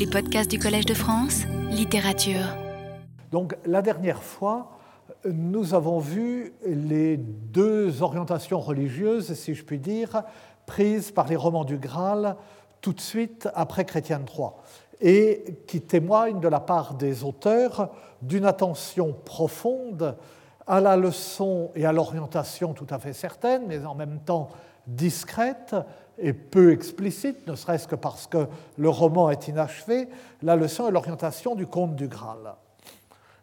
Les podcasts du Collège de France, littérature. Donc la dernière fois, nous avons vu les deux orientations religieuses, si je puis dire, prises par les romans du Graal tout de suite après Chrétien III, et qui témoignent de la part des auteurs d'une attention profonde à la leçon et à l'orientation tout à fait certaine, mais en même temps discrète et peu explicite, ne serait-ce que parce que le roman est inachevé, la leçon et l'orientation du conte du Graal.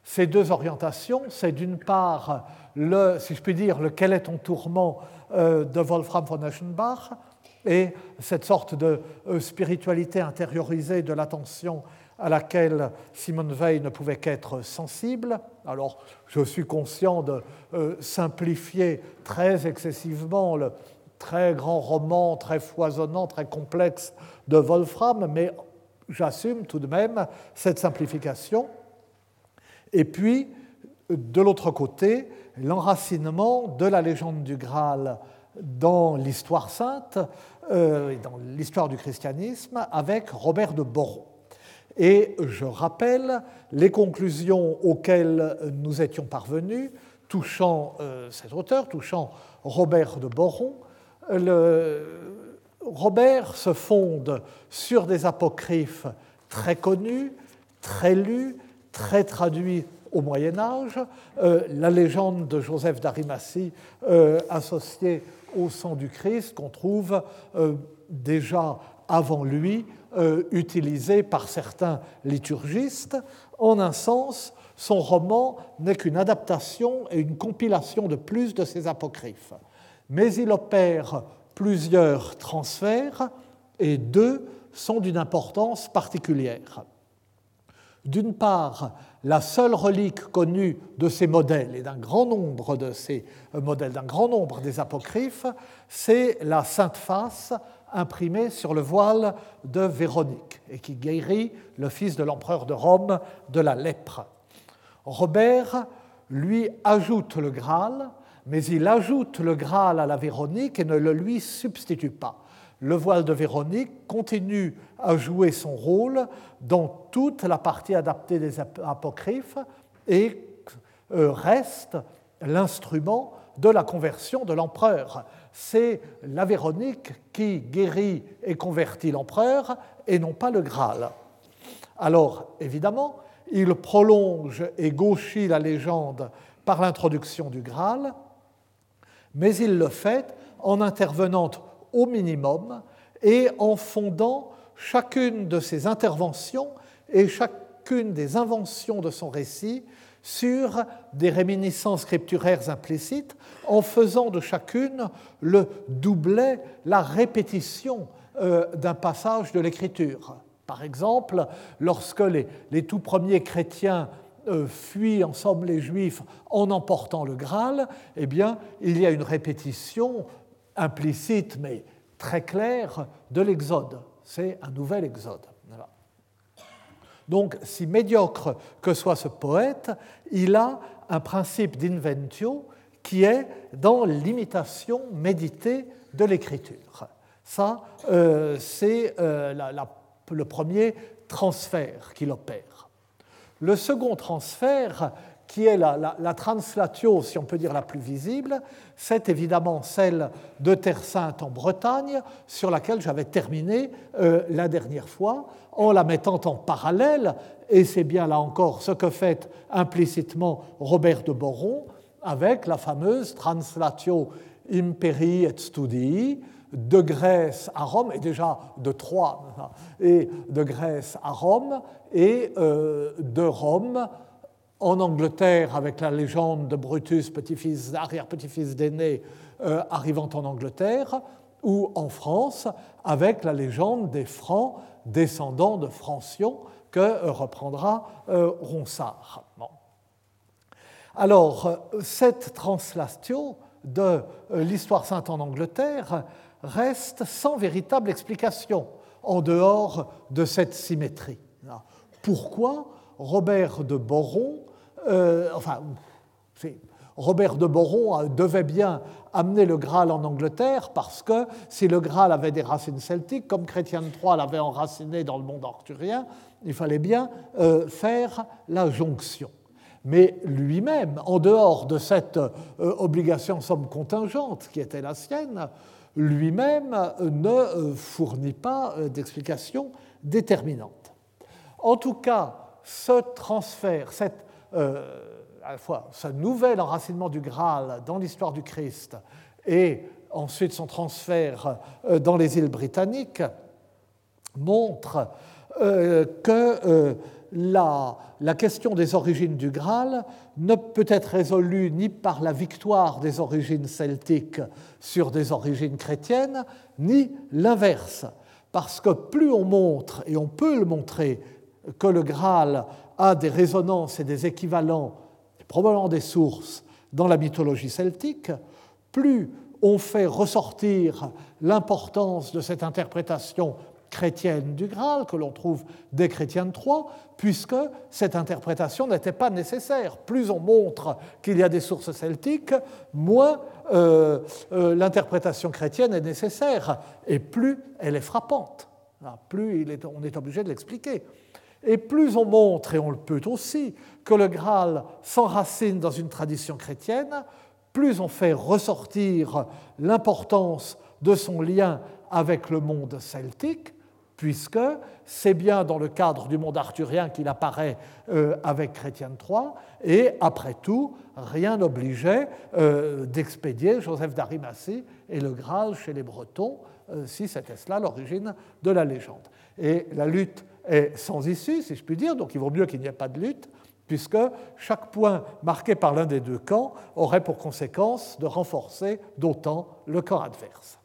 Ces deux orientations, c'est d'une part, le, si je puis dire, le Quel est ton tourment euh, de Wolfram von Eschenbach, et cette sorte de euh, spiritualité intériorisée de l'attention à laquelle Simone Veil ne pouvait qu'être sensible. Alors, je suis conscient de euh, simplifier très excessivement le très grand roman, très foisonnant, très complexe de Wolfram, mais j'assume tout de même cette simplification. Et puis, de l'autre côté, l'enracinement de la légende du Graal dans l'histoire sainte euh, dans l'histoire du christianisme avec Robert de Boron. Et je rappelle les conclusions auxquelles nous étions parvenus touchant euh, cet auteur, touchant Robert de Boron. Robert se fonde sur des apocryphes très connus, très lus, très traduits au Moyen Âge, euh, la légende de Joseph d'Arimathie euh, associée au sang du Christ qu'on trouve déjà avant lui euh, utilisé par certains liturgistes. En un sens, son roman n'est qu'une adaptation et une compilation de plus de ces apocryphes. Mais il opère plusieurs transferts et deux sont d'une importance particulière. D'une part, la seule relique connue de ces modèles et d'un grand nombre de ces modèles, d'un grand nombre des apocryphes, c'est la Sainte Face imprimé sur le voile de Véronique et qui guérit le fils de l'empereur de Rome de la lèpre. Robert lui ajoute le Graal, mais il ajoute le Graal à la Véronique et ne le lui substitue pas. Le voile de Véronique continue à jouer son rôle dans toute la partie adaptée des apocryphes et euh, reste l'instrument de la conversion de l'empereur c'est la Véronique qui guérit et convertit l'empereur et non pas le Graal. Alors, évidemment, il prolonge et gauchit la légende par l'introduction du Graal, mais il le fait en intervenant au minimum et en fondant chacune de ses interventions et chacune des inventions de son récit sur des réminiscences scripturaires implicites en faisant de chacune le doublet, la répétition euh, d'un passage de l'écriture. Par exemple, lorsque les, tout premiers chrétiens fuient ensemble les Juifs en emportant le Graal, eh bien, il y a une répétition implicite mais très claire de l'Exode. C'est un nouvel Exode. Donc, si médiocre que soit ce poète, il a un principe d'inventio qui est dans l'imitation méditée de l'écriture. Ça, euh, c'est euh, le premier transfert qu'il opère. Le second transfert, qui est la, translatio, si on peut dire la plus visible, c'est évidemment celle de Terre Sainte en Bretagne, sur laquelle j'avais terminé euh, la dernière fois, en la mettant en parallèle, et c'est bien là encore ce que fait implicitement Robert de Boron, avec la fameuse Translatio Imperii et Studii, de Grèce à Rome, et déjà de Troyes, et de Grèce à Rome, et euh, de Rome en Angleterre avec la légende de Brutus, petit-fils, arrière-petit-fils d'aîné, euh, arrivant en Angleterre, ou en France avec la légende des Francs descendants de Francion que euh, reprendra Ronsard. Alors, cette translation de l'histoire sainte en Angleterre reste sans véritable explication en dehors de cette symétrie. Pourquoi Robert de Boron euh, enfin, Robert de Boron devait bien amener le Graal en Angleterre parce que si le Graal avait des racines celtiques, comme Chrétien III l'avait enraciné dans le monde arthurien, il fallait bien euh, faire la jonction. Mais lui-même, en dehors de cette euh, obligation somme contingente qui était la sienne, lui-même ne fournit pas d'explication déterminante. En tout cas, ce transfert, cette à la fois ce nouvel enracinement du Graal dans l'histoire du Christ et ensuite son transfert euh, dans les îles britanniques montre euh, que euh, la, la, question des origines du Graal ne peut être résolue ni par la victoire des origines celtiques sur des origines chrétiennes, ni l'inverse. Parce que plus on montre, et on peut le montrer, que le Graal a des résonances et des équivalents probablement des sources dans la mythologie celtique, plus on fait ressortir l'importance de cette interprétation chrétienne du Graal que l'on trouve des chrétiens de Troyes, puisque cette interprétation n'était pas nécessaire. Plus on montre qu'il y a des sources celtiques, moins euh, euh, l'interprétation chrétienne est nécessaire, et plus elle est frappante. Ah, plus on est obligé de l'expliquer. Et plus on montre, et on le peut aussi, que le Graal s'enracine dans une tradition chrétienne, plus on fait ressortir l'importance de son lien avec le monde celtique, puisque c'est bien dans le cadre du monde arthurien qu'il apparaît euh, avec Chrétien III, et après tout, rien n'obligeait euh, d'expédier Joseph d'Arimathie et le Graal chez les Bretons, euh, si c'était cela l'origine de la légende. Et la lutte est sans issue, si je puis dire, donc il vaut mieux qu'il n'y ait pas de lutte, puisque chaque point marqué par l'un des deux camps aurait pour conséquence de renforcer d'autant le camp adverse.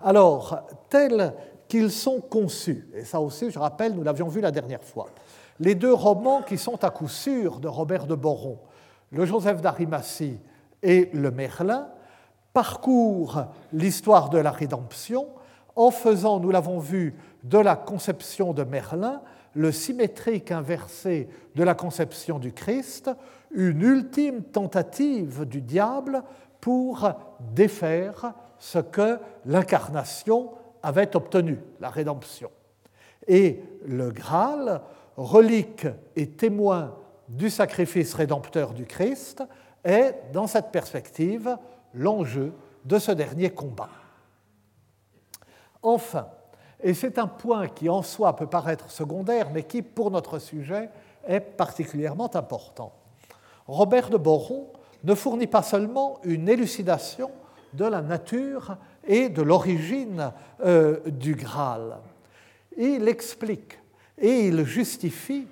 Alors, tels qu'ils sont conçus, et ça aussi je rappelle, nous l'avions vu la dernière fois, les deux romans qui sont à coup sûr de Robert de Boron, le Joseph d'Arimathie et le Merlin, parcourent l'histoire de la rédemption en faisant, nous l'avons vu, de la conception de Merlin le symétrique inversé de la conception du Christ, une ultime tentative du diable pour défaire ce que l'incarnation avait obtenu, la rédemption. Et le Graal, relique et témoin du sacrifice rédempteur du Christ, est, dans cette perspective, l'enjeu de ce dernier combat. Enfin, et c'est un point qui en soi peut paraître secondaire, mais qui, pour notre sujet, est particulièrement important. Robert de Boron ne fournit pas seulement une élucidation de la nature et de l'origine euh, du Graal. Il explique et il justifie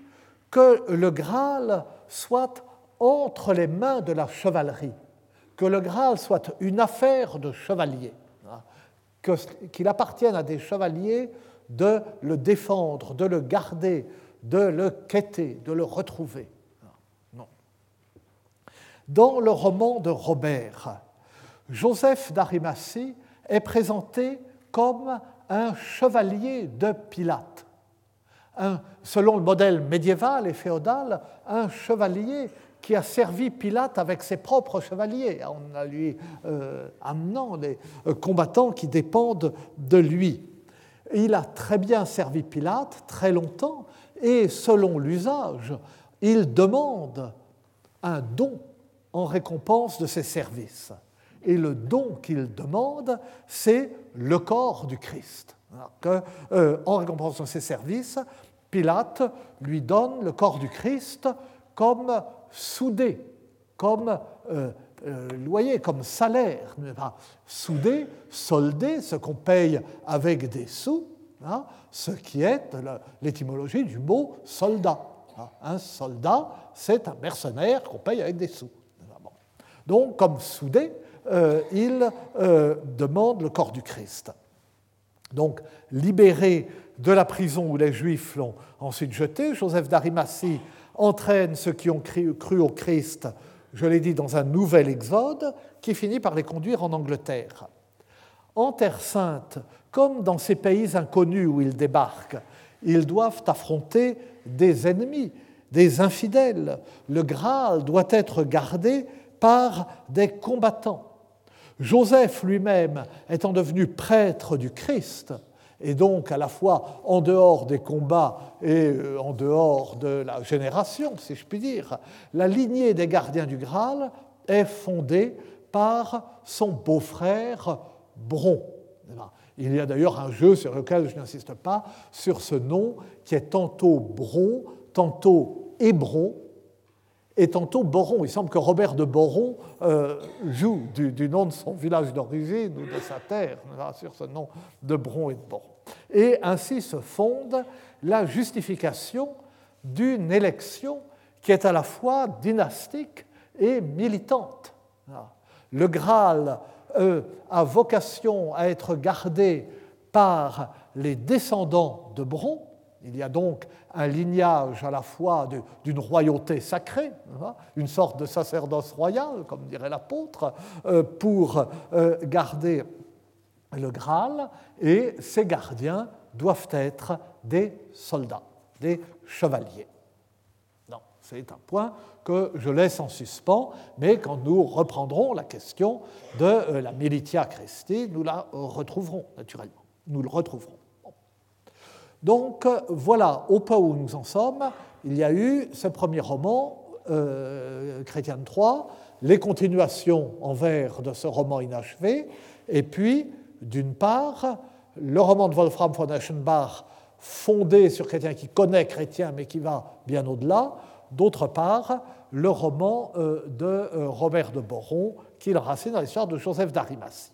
que le Graal soit entre les mains de la chevalerie, que le Graal soit une affaire de chevalier qu'il appartienne à des chevaliers de le défendre, de le garder, de le quêter, de le retrouver. Non. Dans le roman de Robert, Joseph d'Arimathie est présenté comme un chevalier de Pilate. selon le modèle médiéval et féodal, un chevalier qui a servi Pilate avec ses propres chevaliers, en lui euh, amenant les euh, combattants qui dépendent de lui. Il a très bien servi Pilate, très longtemps, et selon l'usage, il demande un don en récompense de ses services. Et le don qu'il demande, c'est le corps du Christ. Euh, en récompense de ses services, Pilate lui donne le corps du Christ comme soudé comme euh, euh, loyer, comme salaire, soudé, soldé, ce qu'on paye avec des sous, hein, ce qui est l'étymologie du mot soldat. Un soldat, c'est un mercenaire qu'on paye avec des sous. Donc, comme soudé, euh, il demande le corps du Christ. Donc, libéré de la prison où les Juifs l'ont ensuite jeté, Joseph d'Arimathie entraîne ceux qui ont cru au Christ, je l'ai dit, dans un nouvel exode qui finit par les conduire en Angleterre. En Terre sainte, comme dans ces pays inconnus où ils débarquent, ils doivent affronter des ennemis. des infidèles. Le Graal doit être gardé par des combattants. Joseph lui-même étant devenu prêtre du Christ, et donc à la fois en dehors des combats et euh, en dehors de la génération, si je puis dire, la lignée des gardiens du Graal est fondée par son beau-frère Bron. Il y a d'ailleurs un jeu sur lequel je n'insiste pas, sur ce nom qui est tantôt Bron, tantôt Hébron, et tantôt Boron. Il semble que Robert de Boron euh, joue du, nom de son village d'origine ou de sa terre sur ce nom de Bron et de Boron. Et ainsi se fonde la justification d'une élection qui est à la fois dynastique et militante. Le Graal euh, a vocation à être gardé par les descendants de Bron, il y a donc un lignage à la fois d'une royauté sacrée, hein, une sorte de sacerdoce royal, comme dirait l'apôtre, euh, pour euh, garder le Graal, et ces gardiens doivent être des soldats, des chevaliers. C'est un point que je laisse en suspens, mais quand nous reprendrons la question de euh, la Militia Christi, nous la retrouverons naturellement. Nous le retrouverons. Donc voilà, au pas où nous en sommes, il y a eu ce premier roman, euh, Chrétien 3, les continuations en vers de ce roman inachevé, et puis, d'une part, le roman de Wolfram von Eschenbach, fondé sur Chrétien, qui connaît Chrétien, mais qui va bien au-delà, d'autre part, le roman euh, de euh, Robert de Boron, qui le racine dans l'histoire de Joseph d'Arimathie.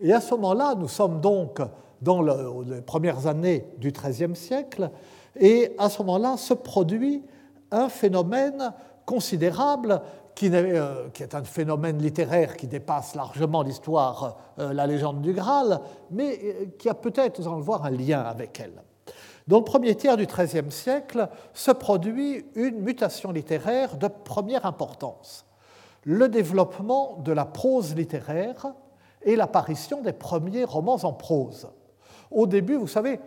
Et à ce moment-là, nous sommes donc dans les premières années du XIIIe siècle, et à ce moment-là se produit un phénomène considérable qui, euh, est un phénomène littéraire qui dépasse largement l'histoire, euh, la légende du Graal, mais euh, qui a peut-être, nous allons le voir, un lien avec elle. Dans le premier tiers du XIIIe siècle se produit une mutation littéraire de première importance. Le développement de la prose littéraire et l'apparition des premiers romans en prose. Au début, vous savez,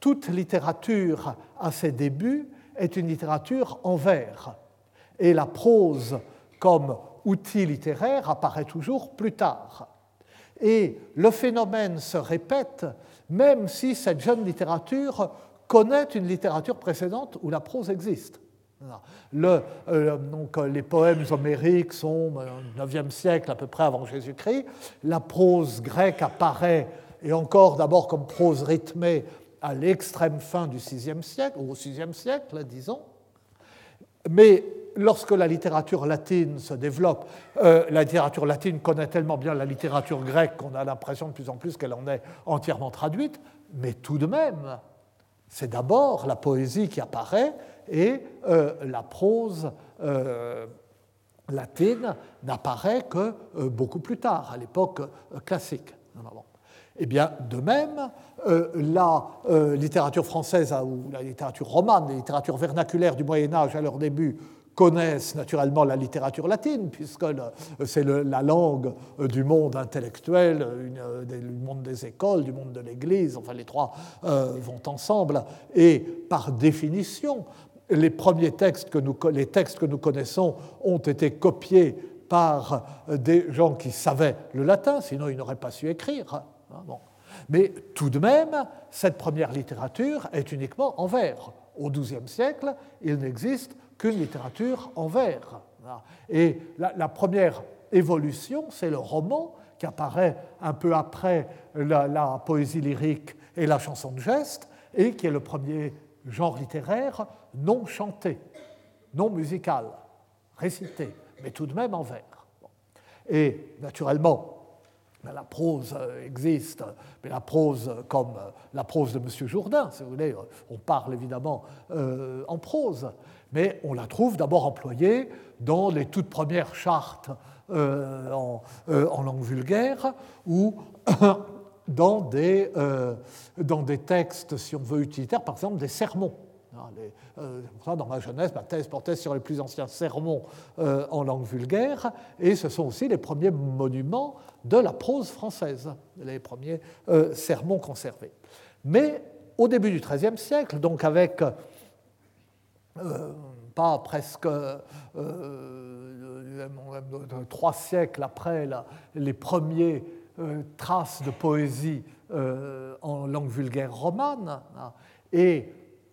toute littérature à ses débuts est une littérature en vers. Et la prose comme outil littéraire apparaît toujours plus tard. Et le phénomène se répète même si cette jeune littérature connaît une littérature précédente où la prose existe. Euh, donc, les poèmes homériques sont au IXe siècle à peu près avant Jésus-Christ. La prose grecque apparaît et encore d'abord comme prose rythmée à l'extrême fin du VIe siècle, ou au VIe siècle, disons. Mais lorsque la littérature latine se développe, euh, la littérature latine connaît tellement bien la littérature grecque qu'on a l'impression de plus en plus qu'elle en est entièrement traduite, mais tout de même, c'est d'abord la poésie qui apparaît et euh, la prose euh, latine n'apparaît que beaucoup plus tard, à l'époque classique. Eh bien, de même, euh, la euh, littérature française ou la littérature romane, les littératures vernaculaires du Moyen Âge à leur début connaissent naturellement la littérature latine, puisque c'est la langue euh, du monde intellectuel, du monde des écoles, du monde de l'Église, enfin les trois vont ensemble, et par définition, les premiers textes que les textes que nous connaissons ont été copiés par des gens qui savaient le latin, sinon ils n'auraient pas su écrire. Hein, Mais tout de même, cette première littérature est uniquement en vers. Au XIIe siècle, il n'existe qu'une littérature en vers. Et la, première évolution, c'est le roman qui apparaît un peu après la, la, poésie lyrique et la chanson de geste, et qui est le premier genre littéraire non chanté, non musical, récité, mais tout de même en vers. Et naturellement, la prose euh, existe, mais la prose comme euh, la prose de M. Jourdain, si vous voulez, on parle évidemment euh, en prose, mais on la trouve d'abord employée dans les toutes premières chartes en, langue vulgaire ou dans des, dans des textes, si on veut, utilitaires, par exemple des sermons. Hein, dans ma jeunesse, ma thèse portait sur les plus anciens sermons en langue vulgaire, et ce sont aussi les premiers monuments de la prose française, les premiers euh, sermons conservés. Mais au début du XIIIe siècle, donc avec pas presque trois siècles après les premiers traces de poésie en langue vulgaire romane, hein, et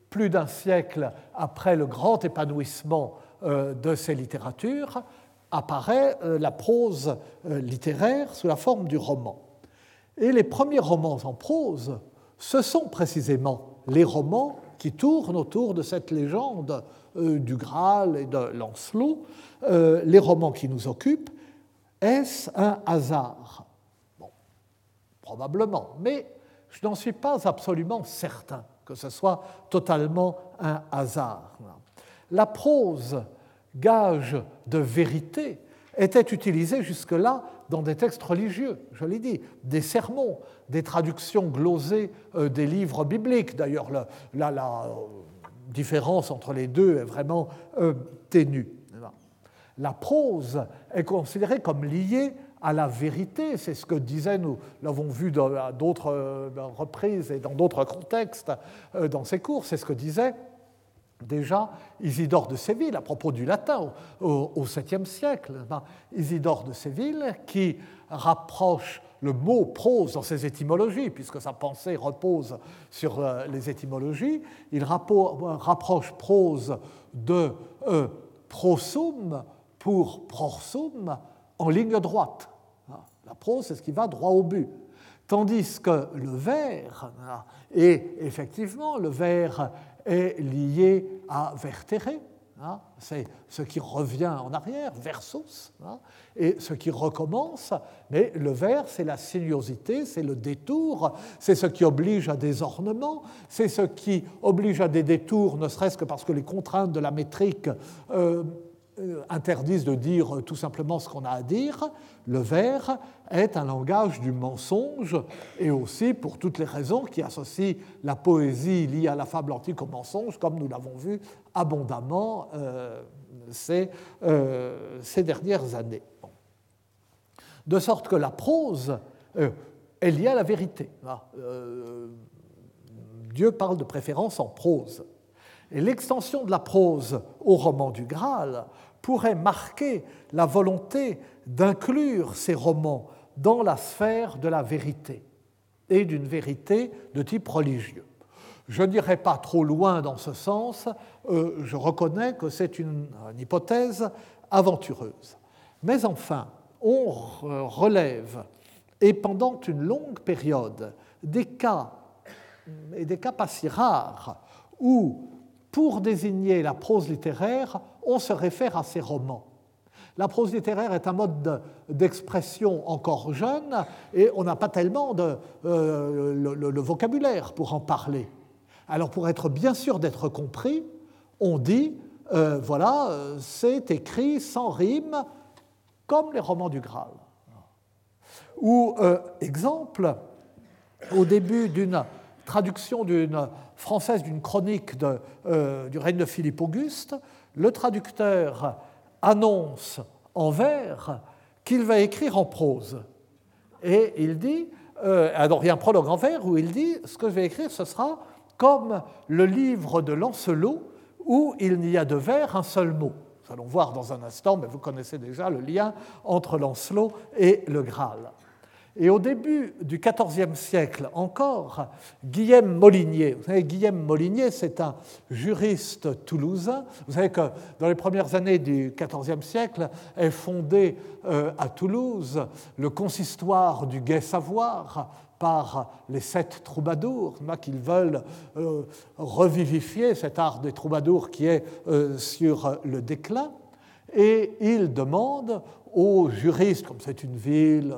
plus d'un siècle après le grand épanouissement de ces littératures, apparaît la prose littéraire sous la forme du roman. Et les premiers romans en prose, ce sont précisément les romans qui tournent autour de cette légende euh, du Graal et de Lancelot, euh, les romans qui nous occupent. Est-ce un hasard? Probablement, mais je n'en suis pas absolument certain que ce soit totalement un hasard. La prose, gage de vérité, était utilisée jusque-là dans des textes religieux, je l'ai dit, des sermons, des traductions glosées euh, des livres bibliques. D'ailleurs, la, la, euh, différence entre les deux est vraiment euh, ténue. La prose est considérée comme liée à la vérité, c'est ce que disait, nous l'avons vu à d'autres reprises et dans d'autres contextes dans ces cours, c'est ce que disait déjà Isidore de Séville à propos du latin au, 7e siècle. Ben, Isidore de Séville qui rapproche le mot prose dans ses étymologies, puisque sa pensée repose sur euh, les étymologies, il rapproche prose de euh, prosum pour prorsum en ligne droite. La prose, c'est ce qui va droit au but. Tandis que le vers, et effectivement, le vers est lié à vertere, hein, c'est ce qui revient en arrière, versus, hein, et ce qui recommence, mais le vers, c'est la sinuosité, c'est le détour, c'est ce qui oblige à des ornements, c'est ce qui oblige à des détours, ne serait-ce que parce que les contraintes de la métrique euh, interdisent de dire tout simplement ce qu'on a à dire. Le vers est un langage du mensonge et aussi pour toutes les raisons qui associent la poésie liée à la fable antique au mensonge, comme nous l'avons vu abondamment euh, ces, euh, ces, dernières années. De sorte que la prose est liée à la vérité. Ah, Dieu parle de préférence en prose. Et l'extension de la prose au roman du Graal pourrait marquer la volonté d'inclure ces romans dans la sphère de la vérité et d'une vérité de type religieux. Je n'irai pas trop loin dans ce sens, euh, je reconnais que c'est une, hypothèse aventureuse. Mais enfin, on relève, et pendant une longue période, des cas, et des cas pas si rares, où pour désigner la prose littéraire, on se réfère à ces romans. La prose littéraire est un mode d'expression encore jeune et on n'a pas tellement de, euh, le, vocabulaire pour en parler. Alors pour être bien sûr d'être compris, on dit, euh, voilà, c'est écrit sans rime comme les romans du Graal. Ou, euh, exemple, au début d'une traduction d'une française d'une chronique euh, du règne de Philippe Auguste, le traducteur annonce en vers qu'il va écrire en prose. Et il dit, euh, alors il y a un prologue en vers où il dit, ce que je vais écrire, ce sera comme le livre de Lancelot où il n'y a de vers un seul mot. Nous allons voir dans un instant, mais vous connaissez déjà le lien entre Lancelot et le Graal. Et au début du XIVe siècle encore, Guillaume Molinier, vous savez, Guillaume Molinier, c'est un juriste toulousain. Vous savez que dans les premières années du XIVe siècle est fondé euh, à Toulouse le consistoire du Gai Savoir par les sept troubadours, qu'ils veulent euh, revivifier cet art des troubadours qui est euh, sur le déclin. Et il demande aux juristes, comme c'est une ville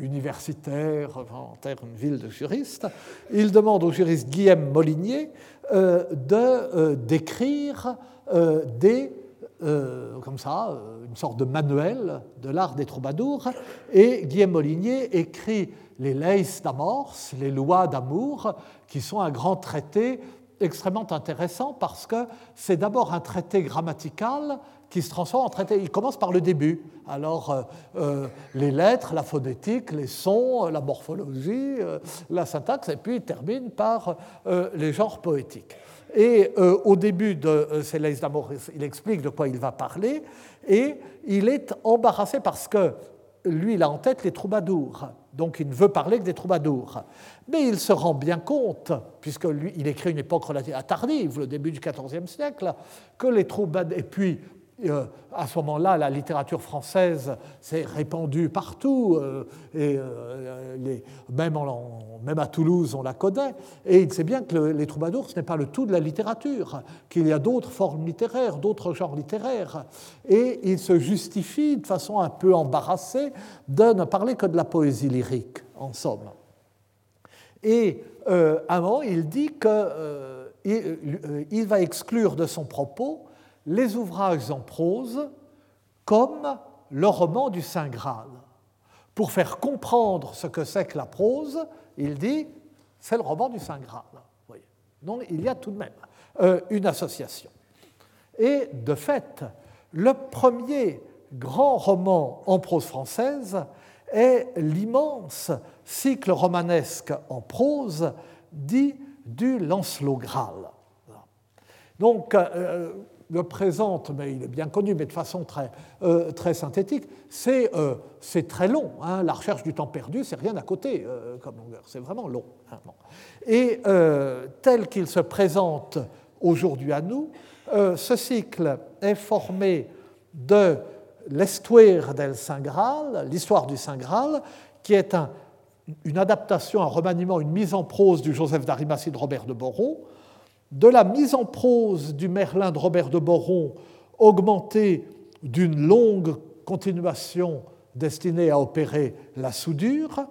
universitaire, en terre une ville de juristes, il demande au juriste Guillaume Molinier euh, de euh, d'écrire des comme ça, une sorte de manuel de l'art des troubadours, et Guillaume Molinier écrit les Leis d'Amors, les lois d'amour, qui sont un grand traité extrêmement intéressant parce que c'est d'abord un traité grammatical qui se transforme en traité. Il commence par le début. Alors, euh, euh, les lettres, la phonétique, les sons, la morphologie, euh, la syntaxe, et puis il termine par les genres poétiques. Et au début de Céleste d'amour, il explique de quoi il va parler, et il est embarrassé parce que lui, il a en tête les troubadours, donc il ne veut parler que des troubadours. Mais il se rend bien compte, puisque lui, il écrit une époque relativement tardive, le début du XIVe siècle, que les troubadours, et puis euh, à ce moment-là, la littérature française s'est répandue partout, euh, et euh, même, à Toulouse, on la connaît. Et il sait bien que les troubadours, ce n'est pas le tout de la littérature, qu'il y a d'autres formes littéraires, d'autres genres littéraires. Et il se justifie de façon un peu embarrassée de ne parler que de la poésie lyrique, en somme. Et à un moment, il dit qu'il va exclure de son propos les ouvrages en prose comme le roman du Saint Graal. Pour faire comprendre ce que c'est que la prose, il dit c'est le roman du Saint Graal. Donc il y a tout de même euh, une association. Et de fait, le premier grand roman en prose française est l'immense cycle romanesque en prose dit du Lancelot Graal. Donc, euh, le présente, mais il est bien connu, mais de façon très, euh, très synthétique, c'est euh, très long. Hein. la recherche du temps perdu, c'est rien à côté euh, comme longueur, c'est vraiment long. Hein, Et tel qu'il se présente aujourd'hui à nous, ce cycle est formé de l'Estuaire del Saint Graal, l'histoire du Saint Graal, qui est un, une adaptation, un remaniement, une mise en prose du Joseph d'Arimathie de Robert de Boron, de la mise en prose du Merlin de Robert de Boron, augmentée d'une longue continuation destinée à opérer la soudure,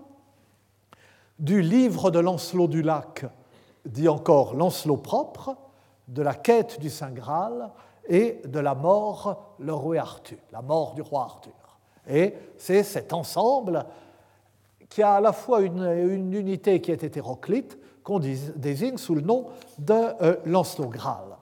du livre de Lancelot du Lac, dit encore Lancelot propre, de la quête du Saint Graal et de la mort le roi Arthur, la mort du roi Arthur. Et c'est cet ensemble qui a à la fois une, une unité qui est hétéroclite, qu'on désigne sous le nom de euh, Lancelot Graal.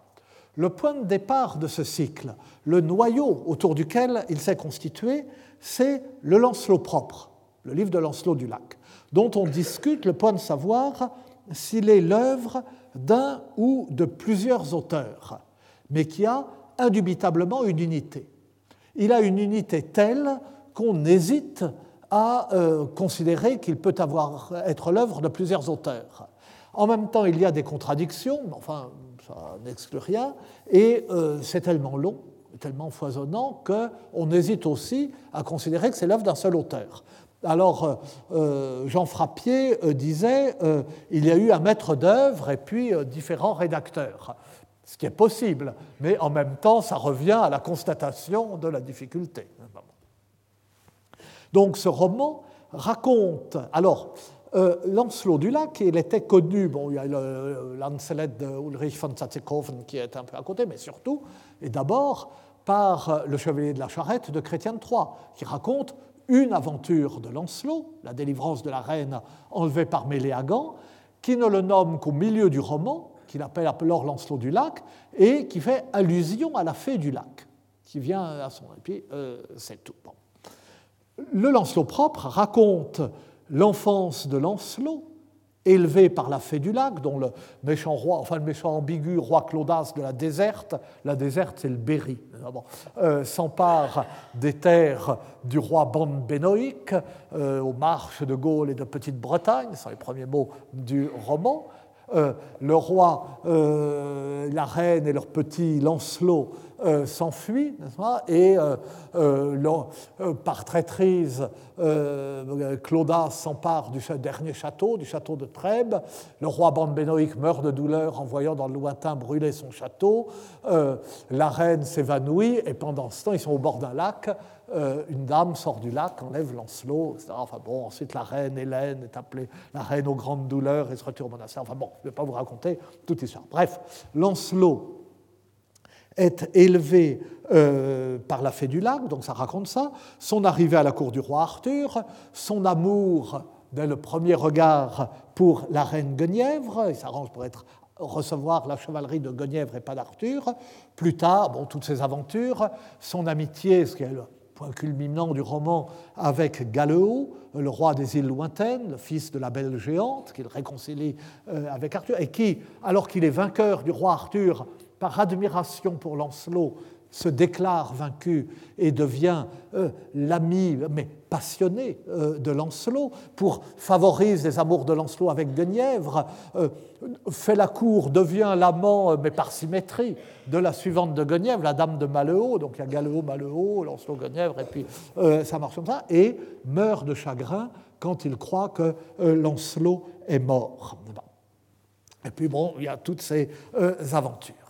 Le point de départ de ce cycle, le noyau autour duquel il s'est constitué, c'est le Lancelot propre, le livre de Lancelot du Lac, dont on discute le point de savoir s'il est l'œuvre d'un ou de plusieurs auteurs, mais qui a indubitablement une unité. Il a une unité telle qu'on hésite à euh, considérer qu'il peut avoir, être l'œuvre de plusieurs auteurs. En même temps, il y a des contradictions, mais enfin, ça n'exclut rien, et euh, c'est tellement long, tellement foisonnant, qu'on hésite aussi à considérer que c'est l'œuvre d'un seul auteur. Alors, euh, euh, Jean Frappier disait il y a eu un maître d'œuvre et puis différents rédacteurs, ce qui est possible, mais en même temps, ça revient à la constatation de la difficulté. Donc, ce roman raconte. Alors, euh, Lancelot du Lac, il était connu, bon, il y a Lancelet de Ulrich von Zatzikoven qui est un peu à côté, mais surtout, et d'abord, par le Chevalier de la Charrette de Chrétien Troyes, qui raconte une aventure de Lancelot, la délivrance de la reine enlevée par Méléagan, qui ne le nomme qu'au milieu du roman, qu'il appelle alors Lancelot du Lac, et qui fait allusion à la fée du lac, qui vient à son. Et puis, euh, c'est tout. Le Lancelot propre raconte l'enfance de Lancelot, élevé par la fée du lac, dont le méchant roi, enfin le méchant ambigu roi Claudas de la déserte, la déserte c'est le Berry, euh, s'empare des terres du roi Ban Benoïc euh, aux marches de Gaule et de Petite-Bretagne, ce sont les premiers mots du roman. Euh, le roi, la reine et leur petit Lancelot euh, s'enfuit, Et euh, euh, par traîtrise, Claudas s'empare du dernier château, du château de Trèbes. Le roi Bambénoïque meurt de douleur en voyant dans le lointain brûler son château. la reine s'évanouit et pendant ce temps, ils sont au bord d'un lac. une dame sort du lac, enlève Lancelot, etc. Enfin bon, ensuite la reine Hélène est appelée la reine aux grandes douleurs et se retire au monastère. Enfin bon, je ne vais pas vous raconter toute l'histoire. Bref, Lancelot est élevé euh, par la fée du lac, donc ça raconte ça, son arrivée à la cour du roi Arthur, son amour dès le premier regard pour la reine Guenièvre, il s'arrange pour être recevoir la chevalerie de Guenièvre et pas d'Arthur. Plus tard, bon, toutes ces aventures, son amitié, ce qui est le point culminant du roman, avec Galéo, le roi des îles lointaines, le fils de la belle géante, qu'il réconcilie euh, avec Arthur, et qui, alors qu'il est vainqueur du roi Arthur, par admiration pour Lancelot, se déclare vaincu et devient euh, l'ami, mais passionné, euh, de Lancelot, pour favorise les amours de Lancelot avec Guenièvre, euh, fait la cour, devient l'amant, mais par symétrie, de la suivante de Guenièvre, la dame de Malheau, donc il y a Galéo, Malheau, Lancelot, Guenièvre, et puis ça marche comme ça, et meurt de chagrin quand il croit que Lancelot est mort. Et puis bon, il y a toutes ces aventures.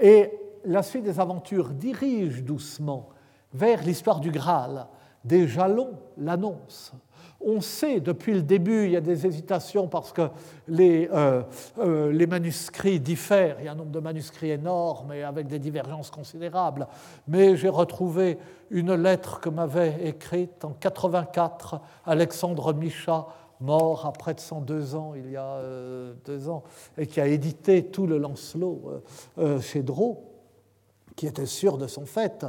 Et la suite des aventures dirige doucement vers l'histoire du Graal. Des jalons l'annoncent. On sait depuis le début, il y a des hésitations parce que les, euh, euh, les, manuscrits diffèrent. Il y a un nombre de manuscrits énorme et avec des divergences considérables. Mais j'ai retrouvé une lettre que m'avait écrite en 84 Alexandre Micha, mort à près de 102 ans, il y a euh, deux ans, et qui a édité tout le Lancelot chez Drault qui était sûr de son fait.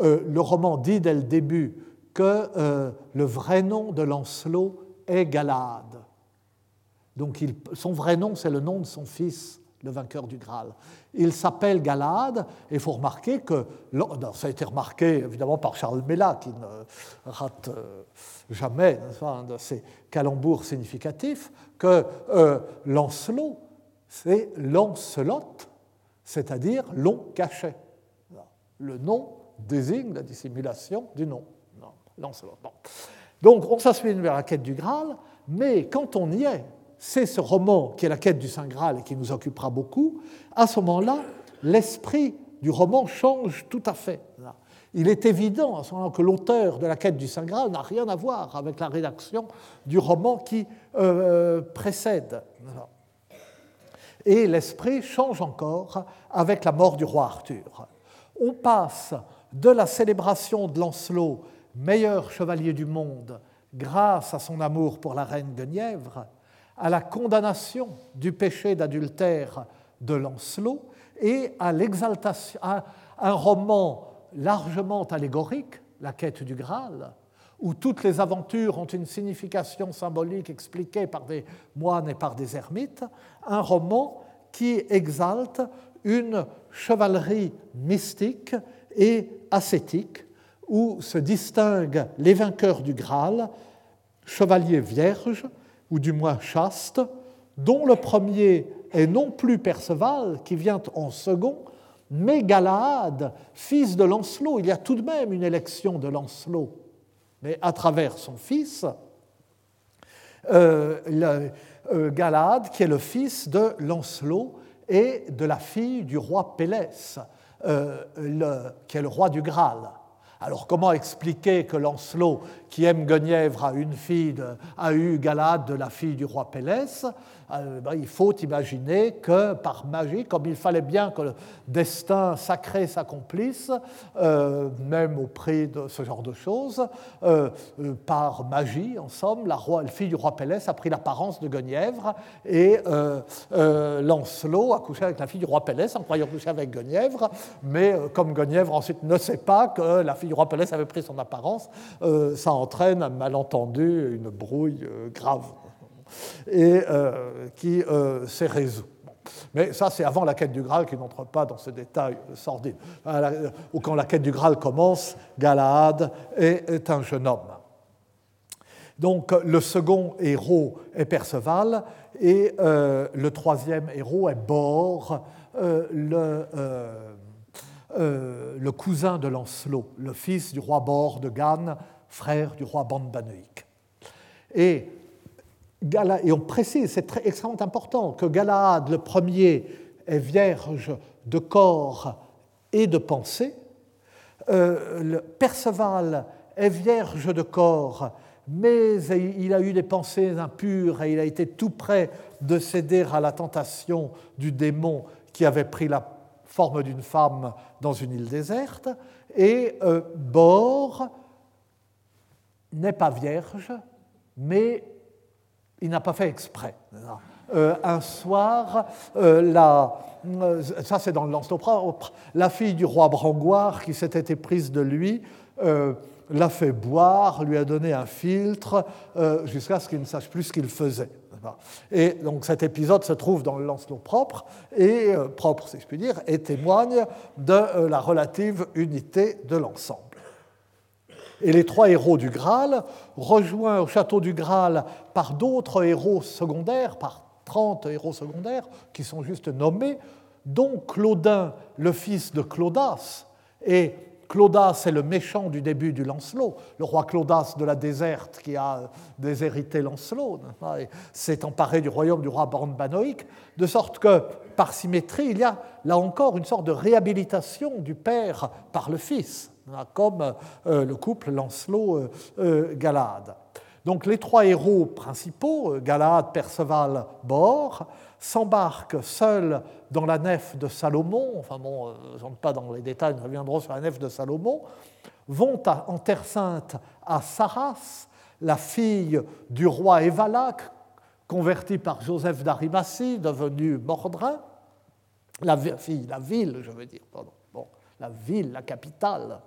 Euh, le roman dit dès le début que euh, le vrai nom de Lancelot est Galade. Donc son vrai nom, c'est le nom de son fils, le vainqueur du Graal. Il s'appelle Galade, et il faut remarquer que, ça a été remarqué évidemment par Charles Mella, qui ne rate euh, jamais un de ses calembours significatifs, que Lancelot, c'est Lancelot, c'est-à-dire long cachet le nom désigne la dissimulation du nom. Donc on s'assume vers la quête du Graal, mais quand on y est, c'est ce roman qui est la quête du Saint Graal et qui nous occupera beaucoup, à ce moment-là, l'esprit du roman change tout à fait. Il est évident à ce moment que l'auteur de la quête du Saint Graal n'a rien à voir avec la rédaction du roman qui euh, précède. Et l'esprit change encore avec la mort du roi Arthur on passe de la célébration de Lancelot, meilleur chevalier du monde, grâce à son amour pour la reine Guenièvre, à la condamnation du péché d'adultère de Lancelot et à l'exaltation, à un roman largement allégorique, La quête du Graal, où toutes les aventures ont une signification symbolique expliquée par des moines et par des ermites, un roman qui exalte une chevalerie mystique et ascétique, où se distinguent les vainqueurs du Graal, chevaliers vierges, ou du moins chastes, dont le premier est non plus Perceval, qui vient en second, mais Galahad, fils de Lancelot. Il y a tout de même une élection de Lancelot, mais à travers son fils, euh, euh, Galahad, qui est le fils de Lancelot, et de la fille du roi Pélès, euh, qui est le roi du Graal. Alors comment expliquer que Lancelot, qui aime Guenièvre, a une fille, a eu Galade de la fille du roi Pélès Il faut imaginer que par magie, comme il fallait bien que le destin sacré s'accomplisse, euh, même au prix de ce genre de choses, euh, par magie, en somme, la, fille du roi Pélès a pris l'apparence de Guenièvre et Lancelot a couché avec la fille du roi Pélès en croyant coucher avec Guenièvre, mais comme Guenièvre ensuite ne sait pas que la fille du roi Pélès avait pris son apparence, ça entraîne un malentendu, une brouille euh, grave, et euh, qui euh, s'est résout. Mais ça, c'est avant la quête du Graal qui n'entre pas dans ce détail sordide. Ou quand la quête du Graal commence, Galahad est, un jeune homme. Donc le second héros est Perceval et le troisième héros est Bor, le, cousin de Lancelot, le fils du roi Bor de Gannes, frère du roi Bandanoïque. Et, et on précise, c'est extrêmement important, que Galahad, le premier, est vierge de corps et de pensée. Euh, Perceval est vierge de corps, mais il a eu des pensées impures et il a été tout près de céder à la tentation du démon qui avait pris la forme d'une femme dans une île déserte. Et euh, n'est pas vierge, mais il n'a pas fait exprès. un soir, la, ça c'est dans le lance propre, la fille du roi Brangoire qui s'était éprise de lui l'a fait boire, lui a donné un filtre, jusqu'à ce qu'il ne sache plus ce qu'il faisait. Et donc cet épisode se trouve dans le Lancelot propre, et euh, propre si je dire, et témoigne de euh, la relative unité de l'ensemble. Et les trois héros du Graal, rejoints au château du Graal par d'autres héros secondaires, par 30 héros secondaires, qui sont juste nommés, dont Claudin, le fils de Claudas, et Claudas est le méchant du début du Lancelot, le roi Claudas de la déserte qui a déshérité Lancelot, s'est emparé du royaume du roi Bornbanoïque, de sorte que, par symétrie, il y a là encore une sorte de réhabilitation du père par le fils, comme euh, le couple Lancelot-Galade. Donc les trois héros principaux, Galade, Perceval, Bor, s'embarquent seuls dans la nef de Salomon, enfin bon, euh, je n'entre pas dans les détails, nous reviendrons sur la nef de Salomon, vont en Terre Sainte à Saras, la fille du roi Évalac, convertie par Joseph d'Arimathie, devenu Mordrin, la fille, la ville, je veux dire, pardon, bon, la ville, la capitale.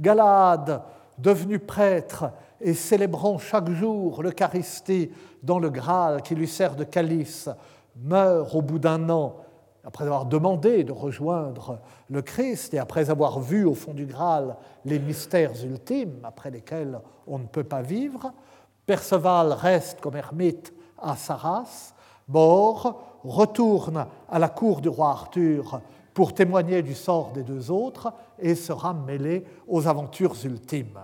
Galade, devenu prêtre et célébrant chaque jour l'Eucharistie dans le Graal qui lui sert de calice, meurt au bout d'un an, après avoir demandé de rejoindre le Christ et après avoir vu au fond du Graal les mystères ultimes après lesquels on ne peut pas vivre, Perceval reste comme ermite à Saras, mort, retourne à la cour du roi Arthur pour témoigner du sort des deux autres et sera mêlé aux aventures ultimes.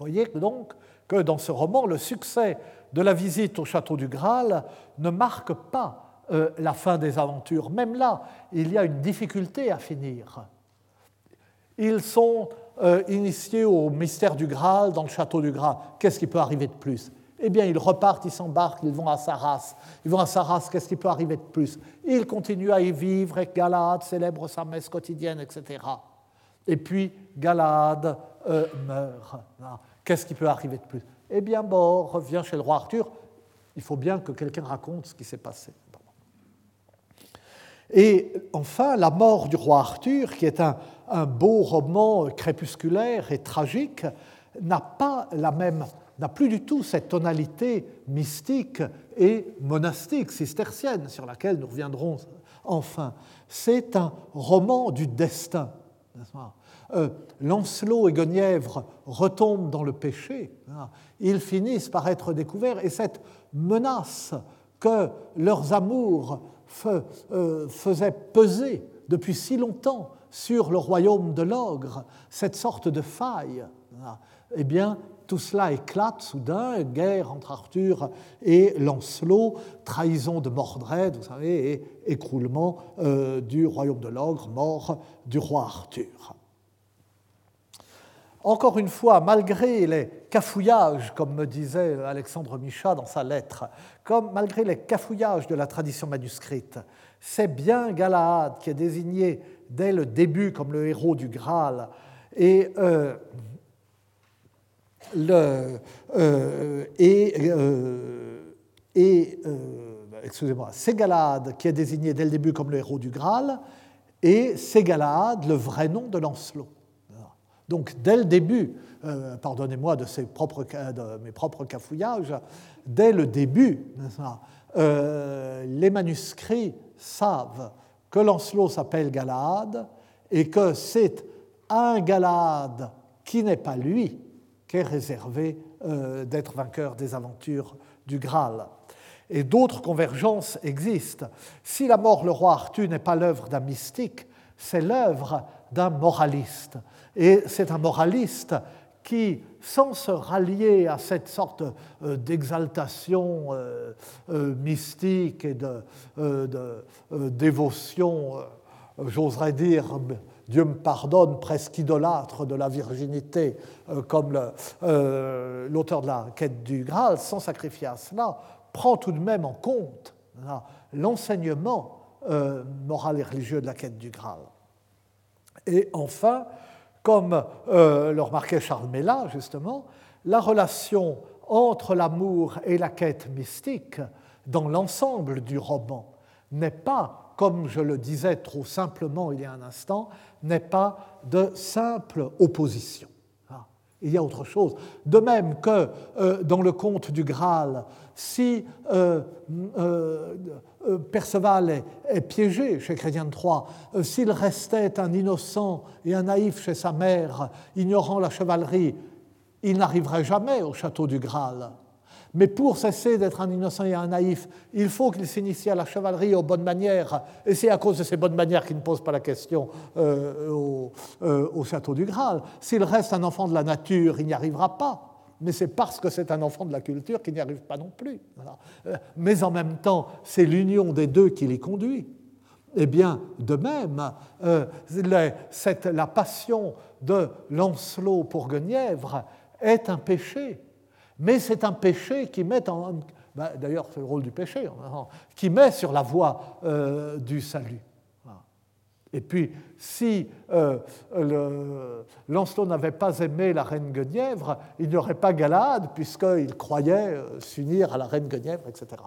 Voyez donc que dans ce roman, le succès de la visite au château du Graal ne marque pas euh, la fin des aventures. Même là, il y a une difficulté à finir. Ils sont euh, initiés au mystère du Graal dans le château du Graal. Qu'est-ce qui peut arriver de plus? Eh bien, ils repartent, ils s'embarquent, ils vont à Saras. Ils vont à Saras, qu'est-ce qui peut arriver de plus? Ils continuent à y vivre et Galade célèbre sa messe quotidienne, etc. Et puis, Galade euh, meurt. Qu'est-ce qui peut arriver de plus? Eh bien, Bor revient chez le roi Arthur. Il faut bien que quelqu'un raconte ce qui s'est passé. Et enfin, La mort du roi Arthur, qui est un, beau roman crépusculaire et tragique, n'a pas la même, n'a plus du tout cette tonalité mystique et monastique, cistercienne, sur laquelle nous reviendrons enfin. C'est un roman du destin. Euh, Lancelot et Guenièvre retombent dans le péché, hein. ils finissent par être découverts et cette menace que leurs amours euh, faisaient peser depuis si longtemps sur le royaume de l'ogre, cette sorte de faille, hein. eh bien, tout cela éclate soudain, guerre entre Arthur et Lancelot, trahison de Mordred, vous savez, et écroulement euh, du royaume de l'ogre, mort du roi Arthur. Encore une fois, malgré les cafouillages, comme me disait Alexandre Michat dans sa lettre, comme malgré les cafouillages de la tradition manuscrite, c'est bien Galahad qui est désigné dès le début comme le héros du Graal. Et, euh, euh, et, euh, et excusez-moi, qui est désigné dès le début comme le héros du Graal, et Galahad le vrai nom de Lancelot. Donc dès le début, euh, pardonnez-moi de, mes propres cafouillages, dès le début, euh, les manuscrits savent que Lancelot s'appelle Galahad et que c'est un Galahad qui n'est pas lui réservé euh, d'être vainqueur des aventures du Graal. Et d'autres convergences existent. Si la mort le roi Arthur n'est pas l'œuvre d'un mystique, c'est l'œuvre d'un moraliste. Et c'est un moraliste qui, sans se rallier à cette sorte euh, d'exaltation euh, mystique et de, dévotion, j'oserais dire, Dieu me pardonne, presque idolâtre de la virginité, comme l'auteur de la quête du Graal, sans sacrifier à cela, prend tout de même en compte l'enseignement moral et religieux de la quête du Graal. Et enfin, comme euh, le remarquait Charles Mella, justement, la relation entre l'amour et la quête mystique dans l'ensemble du roman n'est pas, comme je le disais trop simplement il y a un instant, n'est pas de simple opposition. Ah, il y a autre chose. De même que euh, dans le conte du Graal, si euh, euh, Perceval est, piégé chez Chrétien de Troyes, s'il restait un innocent et un naïf chez sa mère, ignorant la chevalerie, il n'arriverait jamais au château du Graal. Mais pour cesser d'être un innocent et un naïf, il faut qu'il s'initie à la chevalerie aux bonnes manières. Et c'est à cause de ces bonnes manières qu'il ne pose pas la question euh, euh, au, château du Graal. S'il reste un enfant de la nature, il n'y arrivera pas. Mais c'est parce que c'est un enfant de la culture qu'il n'y arrive pas non plus. Euh, mais en même temps, c'est l'union des deux qui l'y conduit. Eh bien, de même, la passion de Lancelot pour Guenièvre est un péché mais c'est un péché qui met en. Ben, d'ailleurs, c'est le rôle du péché, qui met sur la voie euh, du salut. Et puis, si euh, Lancelot n'avait pas aimé la reine Guenièvre, il n'y aurait pas Galade, puisqu'il croyait euh, s'unir à la reine Guenièvre, etc.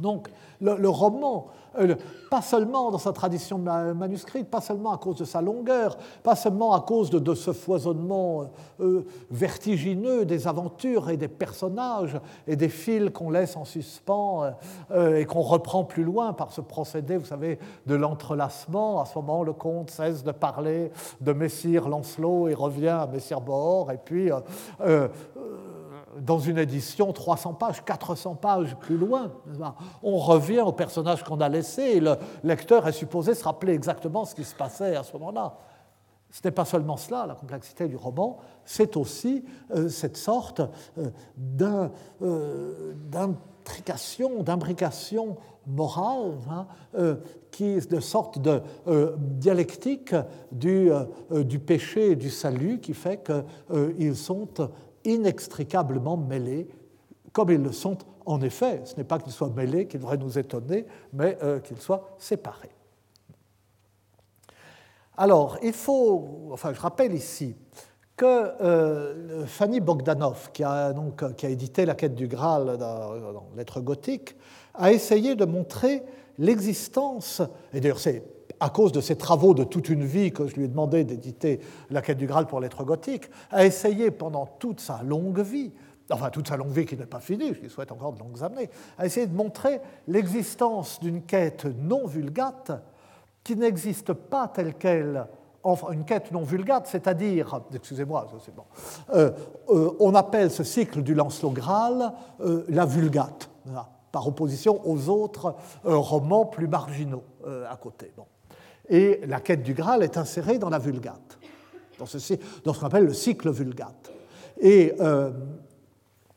Donc, le roman euh, pas seulement dans sa tradition manuscrite, pas seulement à cause de sa longueur, pas seulement à cause de, ce foisonnement euh, euh, vertigineux des aventures et des personnages et des fils qu'on laisse en suspens et qu'on reprend plus loin par ce procédé, vous savez, de l'entrelacement. À ce moment, le comte cesse de parler de Messire Lancelot et revient à Messire Bohor, et puis dans une édition 300 pages, 400 pages plus loin. On revient au personnage qu'on a laissé et le lecteur est supposé se rappeler exactement ce qui se passait à ce moment-là. Ce n'est pas seulement cela, la complexité du roman, c'est aussi euh, cette sorte euh, euh, d'intrication, d'imbrication morale, hein, est de sorte de dialectique du, du, péché et du salut, qui fait qu'ils sont inextricablement mêlés, comme ils le sont en effet. Ce n'est pas qu'ils soient mêlés qui devrait nous étonner, mais euh, qu'ils soient séparés. Alors, il faut, enfin, je rappelle ici que euh, Fanny Bogdanov, qui a, donc, qui a édité La quête du Graal dans, dans Lettres gothiques, a essayé de montrer l'existence, et d'ailleurs c'est à cause de ses travaux de toute une vie que je lui ai demandé d'éditer La quête du Graal pour lettres gothiques, a essayé pendant toute sa longue vie, enfin toute sa longue vie qui n'est pas finie, je lui souhaite encore de longues années, a essayé de montrer l'existence d'une quête non vulgate qui n'existe pas telle qu'elle enfin une quête non vulgate, c'est-à-dire, excusez-moi, c'est bon, euh, euh, on appelle ce cycle du Lancelot Graal euh, la vulgate, par opposition aux autres romans plus marginaux à côté. Et la quête du Graal est insérée dans la Vulgate, dans ce, qu'on appelle le cycle Vulgate. Et euh,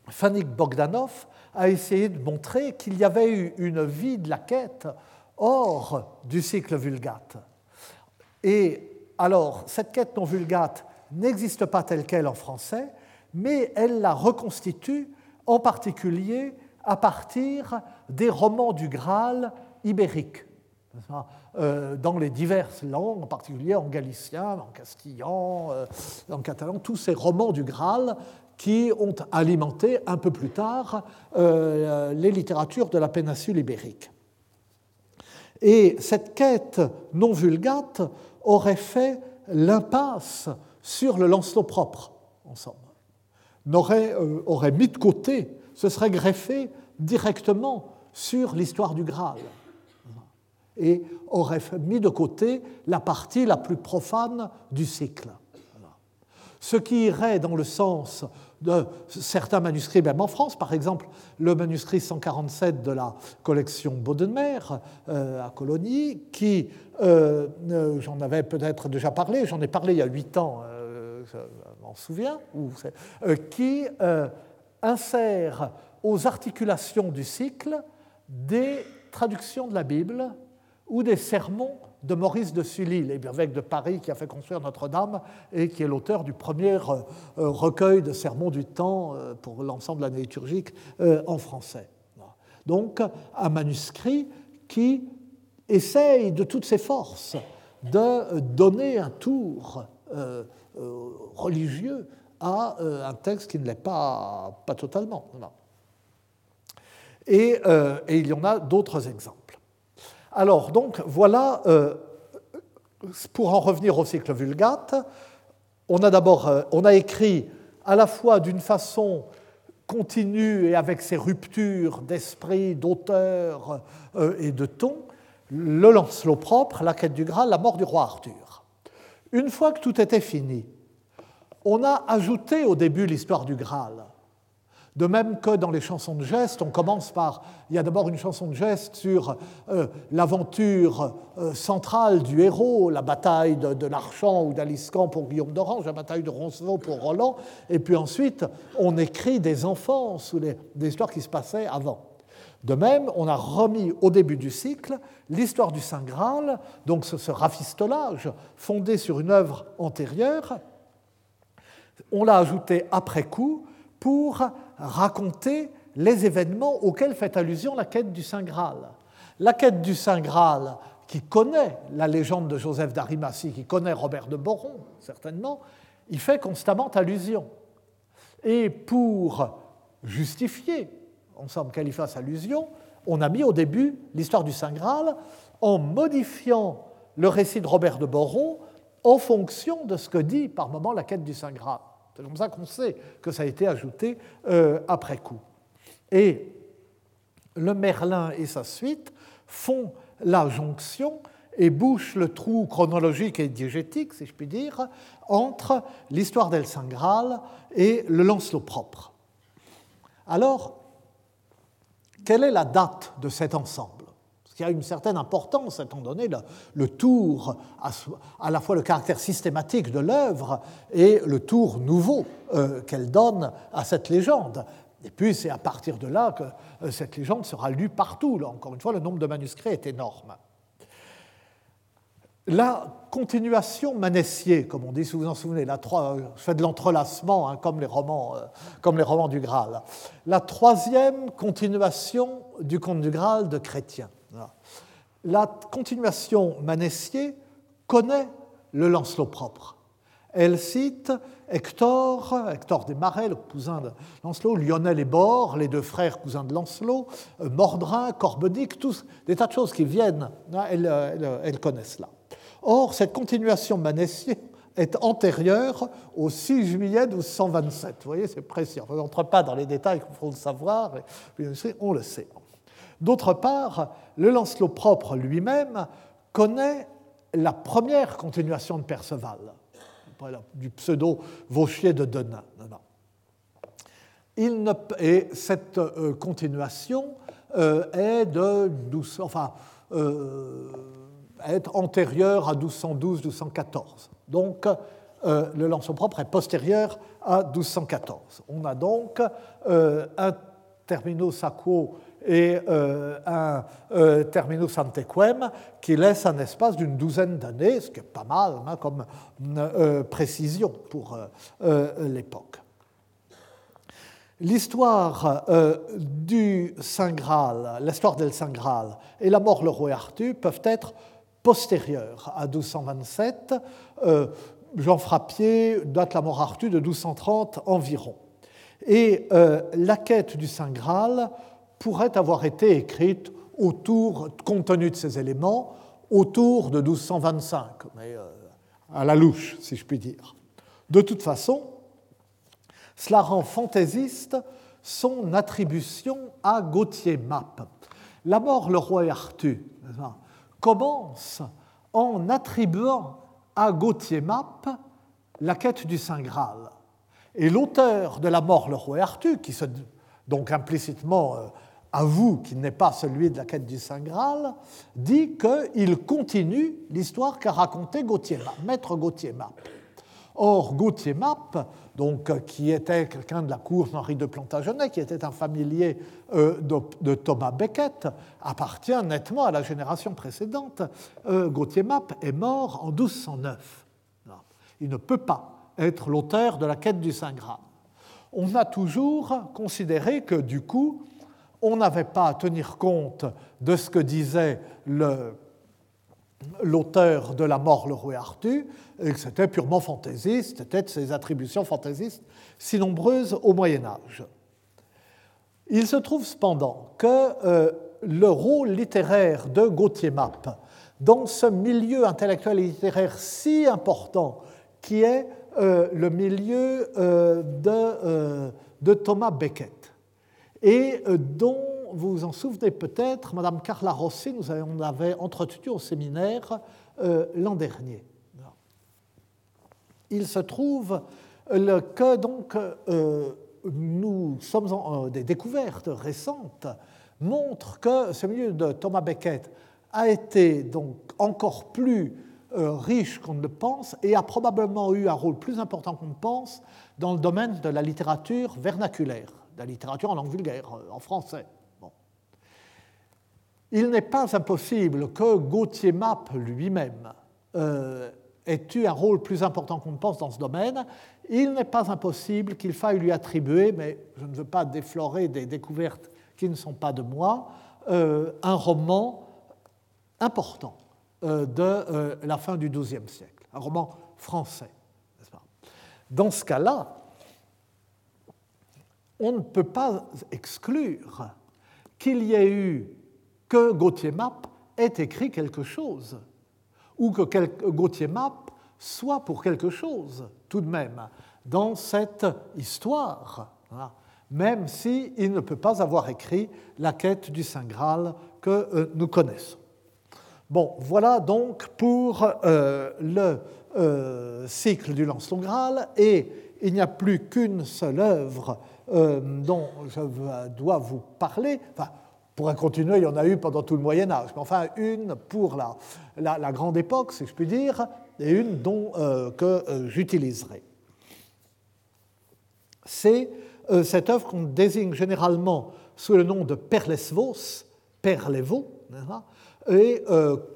Fanny Bogdanov a essayé de montrer qu'il y avait eu une vie de la quête hors du cycle Vulgate. Et alors, cette quête non Vulgate n'existe pas telle qu'elle en français, mais elle la reconstitue en particulier à partir des romans du Graal ibériques. Euh, dans les diverses langues, en particulier en galicien, en castillan, euh, en catalan, tous ces romans du Graal qui ont alimenté un peu plus tard euh, les littératures de la péninsule ibérique. Et cette quête non vulgate aurait fait l'impasse sur le Lancelot propre, en somme. Aurait, aurait mis de côté, se serait greffé directement sur l'histoire du Graal et aurait mis de côté la partie la plus profane du cycle. Ce qui irait dans le sens de certains manuscrits, même en France, par exemple le manuscrit 147 de la collection Baudemer euh, à Colonie, qui, euh, euh, j'en avais peut-être déjà parlé, j'en ai parlé il y a huit ans, je m'en souviens, qui insère aux articulations du cycle des traductions de la Bible ou des sermons de Maurice de Sully, l'évêque de Paris qui a fait construire Notre-Dame et qui est l'auteur du premier euh, euh, recueil de sermons du temps euh, pour l'ensemble de l'année liturgique en français. Donc un manuscrit qui essaye de toutes ses forces de donner un tour religieux à un texte qui ne l'est pas, pas totalement. Et, il y en a d'autres exemples. Alors, donc, voilà, pour en revenir au cycle Vulgate, on a d'abord a écrit à la fois d'une façon continue et avec ses ruptures d'esprit, d'auteur et de ton, le Lancelot propre, la quête du Graal, la mort du roi Arthur. Une fois que tout était fini, on a ajouté au début l'histoire du Graal. De même que dans les chansons de geste, on commence par. Il y a d'abord une chanson de geste sur euh, l'aventure euh, centrale du héros, la bataille de, l'Archant ou d'Aliscan pour Guillaume d'Orange, la bataille de Roncevaux pour Roland, et puis ensuite on écrit des enfants sous des histoires qui se passaient avant. De même, on a remis au début du cycle l'histoire du Saint Graal, donc ce, rafistolage fondé sur une œuvre antérieure. On l'a ajouté après coup pour raconter les événements auxquels fait allusion la quête du Saint Graal. La quête du Saint Graal, qui connaît la légende de Joseph d'Arimathie, qui connaît Robert de Boron, certainement, il fait constamment allusion. Et pour justifier qu'elle y fasse allusion, on a mis au début l'histoire du Saint Graal en modifiant le récit de Robert de Boron en fonction de ce que dit par moment la quête du Saint Graal. C'est comme ça qu'on sait que ça a été ajouté euh, après coup. Et le Merlin et sa suite font la jonction et bouchent le trou chronologique et diégétique, si je puis dire, entre l'histoire d'El Saint et le Lancelot propre. Alors, quelle est la date de cet ensemble? Qui a une certaine importance, étant donné le, tour, à, la fois le caractère systématique de l'œuvre et le tour nouveau euh, qu'elle donne à cette légende. Et puis c'est à partir de là que euh, cette légende sera lue partout. Encore une fois, le nombre de manuscrits est énorme. La continuation manessier, comme on dit, si vous vous en souvenez, la je fais de l'entrelacement, hein, comme, les romans, euh, comme les romans du Graal. La troisième continuation du conte du Graal de Chrétien. La continuation manessier connaît le Lancelot propre. Elle cite Hector, Hector des Marais, le cousin de Lancelot, Lionel et Bord, les deux frères cousins de Lancelot, euh, Mordrin, Corbedic, tous des tas de choses qui viennent, hein, elles, elles connaissent là. Or, cette continuation manessier est antérieure au 6 juillet 1227. Vous voyez, c'est précis. On n'entre pas dans les détails qu'il faut le savoir, on le sait. D'autre part, le Lancelot propre lui-même connaît la première continuation de Perceval, du pseudo Vauchier de Denain. Il ne, et cette euh, continuation euh, est de 12, enfin, euh, être antérieur à 1212-1214. Donc, le lanceau propre est postérieur à 1214. On a donc un terminus aquo et euh, un terminus antequem qui laisse un espace d'une douzaine d'années, ce qui est pas mal hein, comme précision pour l'époque. L'histoire du Saint Graal, l'histoire del Saint Graal et la mort le roi Arthur peuvent être postérieure à 1227. Euh, Jean Frappier date la mort Arthur de 1230 environ. Et euh, la quête du Saint Graal pourrait avoir été écrite autour, compte tenu de ces éléments, autour de 1225, mais euh, à la louche, si je puis dire. De toute façon, cela rend fantaisiste son attribution à Gauthier Mappe. La mort, le roi Arthur, commence en attribuant à Gauthier Map la quête du Saint Graal. Et l'auteur de La mort, le roi Arthur, qui se, donc implicitement euh, avoue qu'il n'est pas celui de la quête du Saint Graal, dit qu'il continue l'histoire qu'a racontée Gauthier maître Gauthier Map. Or, Gauthier Map donc, euh, qui était quelqu'un de la cour d'Henri de Plantagenet, qui était un familier euh, de, Thomas Becket, appartient nettement à la génération précédente. Euh, Gauthier Mapp est mort en 1209. Il ne peut pas être l'auteur de la quête du Saint Graal. On a toujours considéré que, du coup, on n'avait pas à tenir compte de ce que disait l'auteur de La mort, le roi Arthur, et que c'était purement fantaisiste, c'était de ses attributions fantaisistes si nombreuses au Moyen Âge. Il se trouve cependant que le rôle littéraire de Gauthier Mappe dans ce milieu intellectuel et littéraire si important qui est le milieu de, de Thomas Becket et dont vous vous en souvenez peut-être, Madame Carla Rossi, nous en avait entretenu au séminaire euh, l'an dernier. Il se trouve que donc euh, nous sommes en, euh, des découvertes récentes montrent que ce milieu de Thomas Becket a été donc encore plus riche qu'on ne le pense et a probablement eu un rôle plus important qu'on ne pense dans le domaine de la littérature vernaculaire, la littérature en langue vulgaire, en français. Il n'est pas impossible que Gauthier Mapp lui-même euh, ait eu un rôle plus important qu'on ne pense dans ce domaine. Il n'est pas impossible qu'il faille lui attribuer, mais je ne veux pas déflorer des découvertes qui ne sont pas de moi, euh, un roman important euh, de la fin du XIIe siècle, un roman français. Dans ce cas-là, on ne peut pas exclure qu'il y ait eu que Gauthier Map ait écrit quelque chose, ou que Gauthier Map soit pour quelque chose, tout de même, dans cette histoire, même s'il il ne peut pas avoir écrit la quête du Saint Graal que euh, nous connaissons. Bon, voilà donc pour euh, le euh, cycle du Lancelot Graal, et il n'y a plus qu'une seule œuvre dont je dois vous parler. Enfin, pourrait continuer, il y en a eu pendant tout le Moyen Âge, mais enfin une pour la, la, grande époque, si je puis dire, et une dont, euh, que euh, j'utiliserai. C'est euh, cette œuvre qu'on désigne généralement sous le nom de Perlesvos, Perlevo, et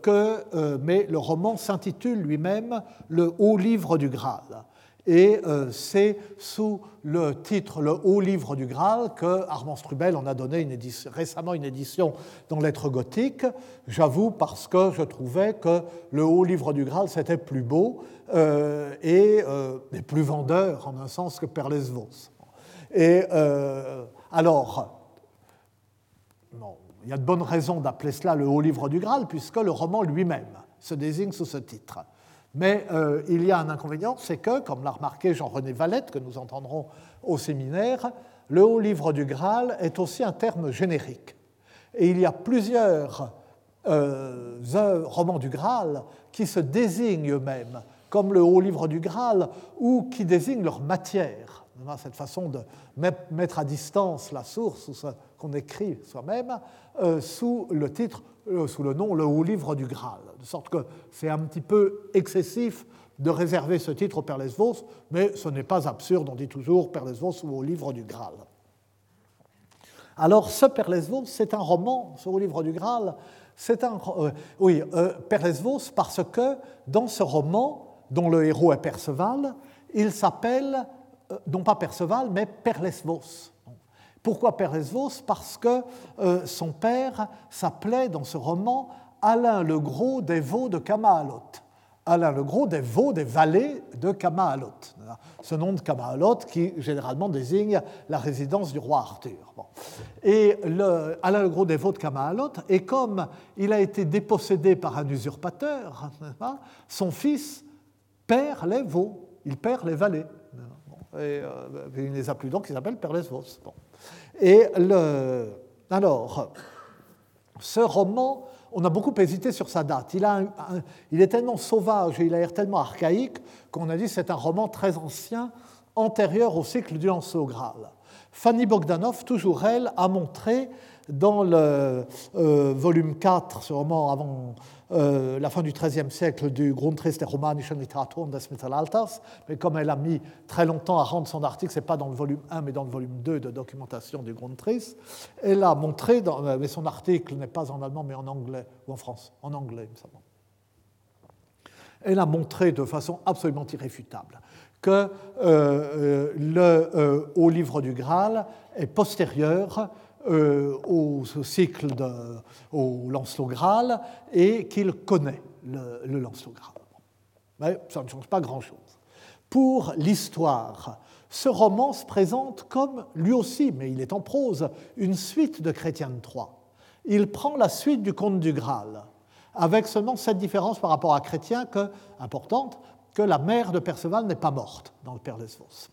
que, mais le roman s'intitule lui-même Le Haut Livre du Graal. Et euh, c'est sous le titre Le Haut Livre du Graal que Armand Strubel en a donné récemment une édition dans Lettres gothiques. J'avoue parce que je trouvais que Le Haut Livre du Graal c'était plus beau euh, et, euh, plus vendeur en un sens que Perlesvos. Et alors, il y a de bonnes raisons d'appeler cela Le Haut Livre du Graal puisque le roman lui-même se désigne sous ce titre. Mais euh, il y a un inconvénient, c'est que, comme l'a remarqué Jean-René Valette, que nous entendrons au séminaire, le haut livre du Graal est aussi un terme générique. Et il y a plusieurs euh, romans du Graal qui se désignent eux-mêmes comme le haut livre du Graal ou qui désignent leur matière. Cette façon de mettre à distance la source qu'on écrit soi-même euh, sous le titre euh, sous le nom Le Haut Livre du Graal. De sorte que c'est un petit peu excessif de réserver ce titre au Père Lesvos, mais ce n'est pas absurde, on dit toujours Père Lesvos ou au Livre du Graal. Alors, ce Père Lesvos, c'est un roman, ce Haut Livre du Graal, c'est un. Euh, oui, euh, Père Lesvos, parce que dans ce roman, dont le héros est Perceval, il s'appelle, non pas Perceval, mais Perlesvos. Pourquoi Père Parce que euh, son père s'appelait dans ce roman Alain le Gros des Vaux de Kamaalot. Alain le Gros des Vaux des vallées de Kamaalot. Ce nom de Kamaalot qui généralement désigne la résidence du roi Arthur. Et le, Alain le Gros des Vaux de Kamaalot, et comme il a été dépossédé par un usurpateur, son fils perd les veaux, il perd les vallées. Et euh, il ne les a plus donc, il s'appelle Père Lesvos. Bon. Et le, alors, ce roman, on a beaucoup hésité sur sa date. Il, il est tellement sauvage et il a l'air tellement archaïque qu'on a dit que c'est un roman très ancien, antérieur au cycle du Lancelot Graal. Fanny Bogdanov, toujours elle, a montré dans le euh, volume 4, ce roman avant euh, la fin du XIIIe siècle du Grundriss der romanischen Literatur des Mittelalters, mais comme elle a mis très longtemps à rendre son article, ce n'est pas dans le volume 1, mais dans le volume 2 de documentation du Grundriss, elle a montré, euh, mais son article n'est pas en allemand, mais en anglais, ou en France, en anglais, il me semble. Elle a montré de façon absolument irréfutable que le haut livre du Graal est postérieur euh, au, cycle de, au Lancelot Graal et qu'il connaît le, Lancelot Graal. Mais ça ne change pas grand-chose. Pour l'histoire ce roman se présente comme, lui aussi, mais il est en prose, une suite de Chrétien de Troyes. Il prend la suite du conte du Graal, avec seulement cette différence par rapport à Chrétien que, importante, que la mère de Perceval n'est pas morte dans le Père Lesvos.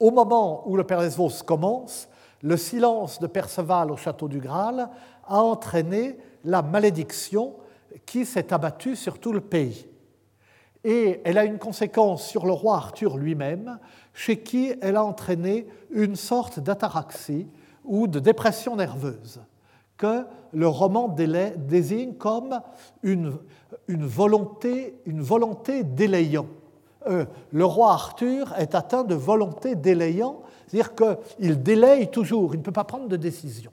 Au moment où le Père Lesvos commence, le silence de Perceval au château du Graal a entraîné la malédiction qui s'est abattue sur tout le pays. Et elle a une conséquence sur le roi Arthur lui-même, chez qui elle a entraîné une sorte d'ataraxie ou de dépression nerveuse, que le roman désigne comme une, volonté, une délayant. Euh, le roi Arthur est atteint de volonté délayant, c'est-à-dire qu'il délaye toujours, il ne peut pas prendre de décision.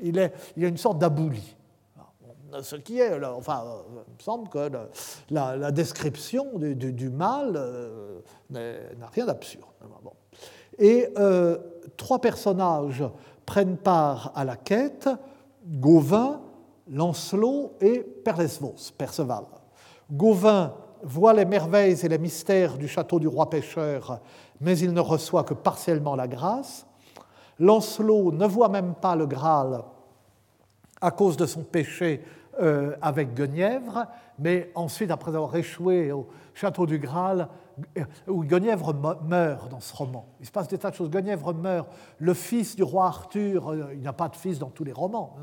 Il, est, a une sorte d'abouli ce qui est, enfin, il me semble que la, description du, mal euh, n'a rien d'absurde. Et euh, trois personnages prennent part à la quête, Gauvin, Lancelot et Perlesvos, Perceval. Gauvin voit les merveilles et les mystères du château du roi pêcheur, mais il ne reçoit que partiellement la grâce. Lancelot ne voit même pas le Graal à cause de son péché euh, avec Guenièvre, mais ensuite, après avoir échoué au château du Graal, euh, où Guenièvre meurt dans ce roman. Il se passe des tas de choses. Guenièvre meurt, le fils du roi Arthur, euh, il n'a pas de fils dans tous les romans.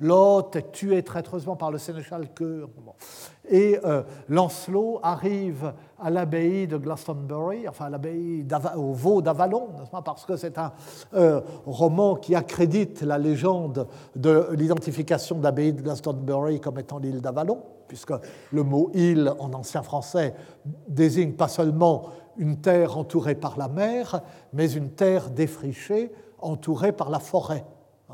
L'hôte est tué traîtreusement par le sénéchal Cœur. Et Lancelot arrive à l'abbaye de Glastonbury, enfin à l'abbaye au Vaux d'Avalon, parce que c'est un euh, roman qui accrédite la légende de l'identification de l'abbaye de Glastonbury comme étant l'île d'Avalon, puisque le mot île en ancien français désigne pas seulement une terre entourée par la mer, mais une terre défrichée entourée par la forêt.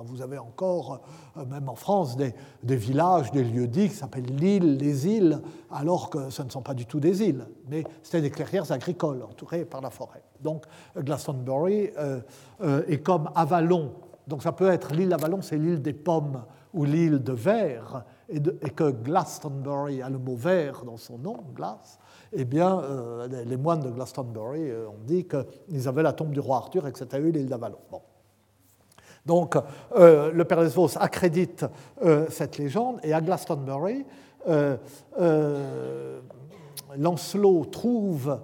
Vous avez encore, euh, même en France, des, villages, des lieux-dits qui s'appellent l'île, les îles, alors que ce ne sont pas du tout des îles, mais c'était des clairières agricoles entourées par la forêt. Donc Glastonbury euh, euh, est comme Avalon. Donc ça peut être l'île d'Avalon, c'est l'île des pommes ou l'île de verre, et, que Glastonbury a le mot verre dans son nom, glace. Eh bien, les moines de Glastonbury ont dit qu'ils avaient la tombe du roi Arthur et que c'était eux l'île d'Avalon. Bon. Donc, euh, le Père Lesvos accrédite euh, cette légende, et à Glastonbury, euh, Lancelot trouve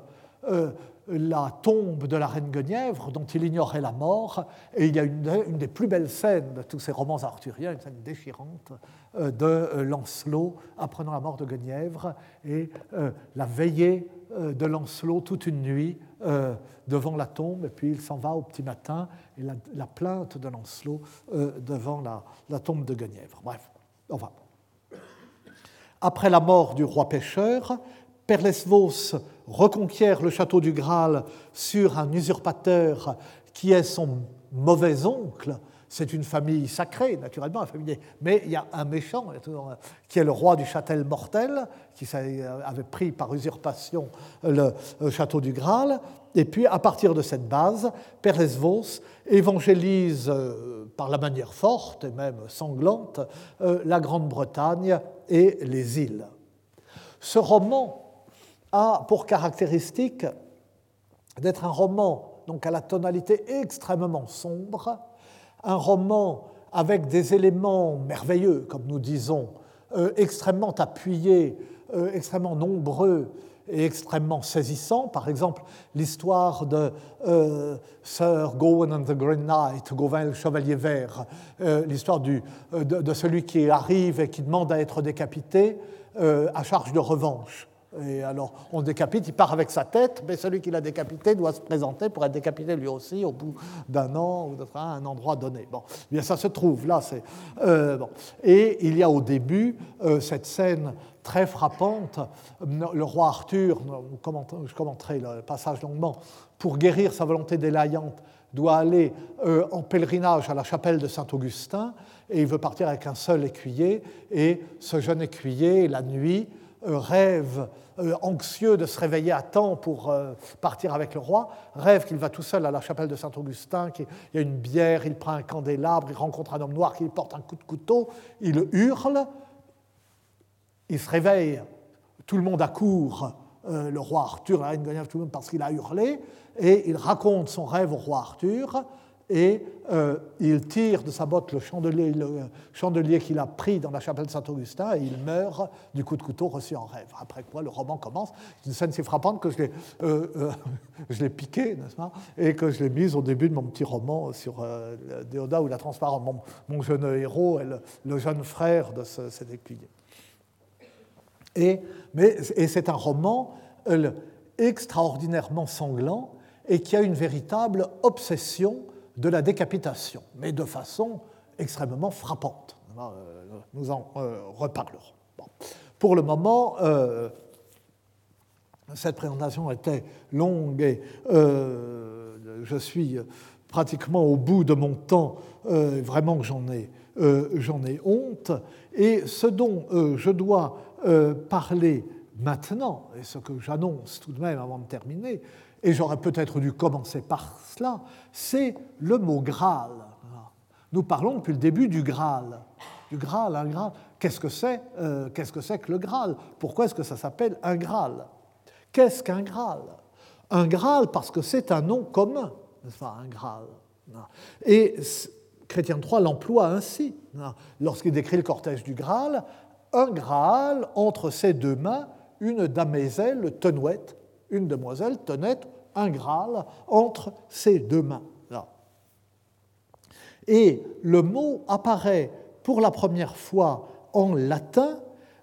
la tombe de la reine Guenièvre, dont il ignorait la mort, et il y a une, des plus belles scènes de tous ces romans arthuriens, une scène déchirante de Lancelot apprenant la mort de Guenièvre, et la veillée de Lancelot toute une nuit devant la tombe, et puis il s'en va au petit matin, et la, plainte de Lancelot euh, devant la, tombe de Guenièvre. Bref, enfin. Après la mort du roi pêcheur, Perlesvos reconquiert le château du Graal sur un usurpateur qui est son mauvais oncle, c'est une famille sacrée, naturellement, mais il y a un méchant qui est le roi du Châtel mortel, qui avait pris par usurpation le, château du Graal. Et puis, à partir de cette base, Perlesvos évangélise euh, par la manière forte et même sanglante euh, la Grande-Bretagne et les îles. Ce roman a pour caractéristique d'être un roman donc à la tonalité extrêmement sombre, un roman avec des éléments merveilleux, comme nous disons, euh, extrêmement appuyés, euh, extrêmement nombreux et extrêmement saisissants. Par exemple, l'histoire de euh, Sir Gawain and the Green Knight, Gawain le Chevalier Vert, l'histoire de, de, celui qui arrive et qui demande à être décapité à charge de revanche. Et alors, on décapite, il part avec sa tête, mais celui qui l'a décapité doit se présenter pour être décapité lui aussi au bout d'un an ou à un endroit donné. Bon, eh bien ça se trouve là. Euh. Et il y a au début euh, cette scène très frappante. Le roi Arthur, je commenterai le passage longuement, pour guérir sa volonté délaillante, doit aller euh, en pèlerinage à la chapelle de Saint-Augustin et il veut partir avec un seul écuyer. Et ce jeune écuyer, la nuit, rêve euh, anxieux de se réveiller à temps pour euh, partir avec le roi, rêve qu'il va tout seul à la chapelle de Saint-Augustin, qu'il y a une bière, il prend un candélabre, il rencontre un homme noir qui porte un coup de couteau, il hurle, il se réveille, tout le monde accourt euh, le roi Arthur, la reine tout le monde, parce qu'il a hurlé, et il raconte son rêve au roi Arthur, et euh, il tire de sa botte le chandelier, qu'il a pris dans la chapelle Saint-Augustin et il meurt du coup de couteau reçu en rêve. Après quoi, le roman commence. C'est une scène si frappante que je l'ai, euh, euh, piqué, n'est-ce pas Et que je l'ai mise au début de mon petit roman sur Déodat ou la transparence. Mon, jeune héros est le, jeune frère de cet écuyer. Et, mais, et c'est un roman extraordinairement sanglant et qui a une véritable obsession de la décapitation, mais de façon extrêmement frappante. Euh, nous en euh, reparlerons. Pour le moment, euh, cette présentation était longue et je suis pratiquement au bout de mon temps, vraiment j'en ai, j'en ai honte. Et ce dont je dois parler maintenant, et ce que j'annonce tout de même avant de terminer, et j'aurais peut-être dû commencer par cela, c'est le mot Graal. Nous parlons depuis le début du Graal. Du Graal, un Graal. Qu'est-ce que c'est euh, Qu'est-ce que c'est que le Graal? Pourquoi est-ce que ça s'appelle un Graal? Qu'est-ce qu'un Graal? Un Graal parce que c'est un nom commun, n'est-ce pas, un Graal. Et Chrétien III l'emploie ainsi. Lorsqu'il décrit le cortège du Graal, un Graal entre ses deux mains, une damoiselle tenouette, une demoiselle tenait un Graal entre ses deux mains. Là. Et le mot apparaît pour la première fois en latin,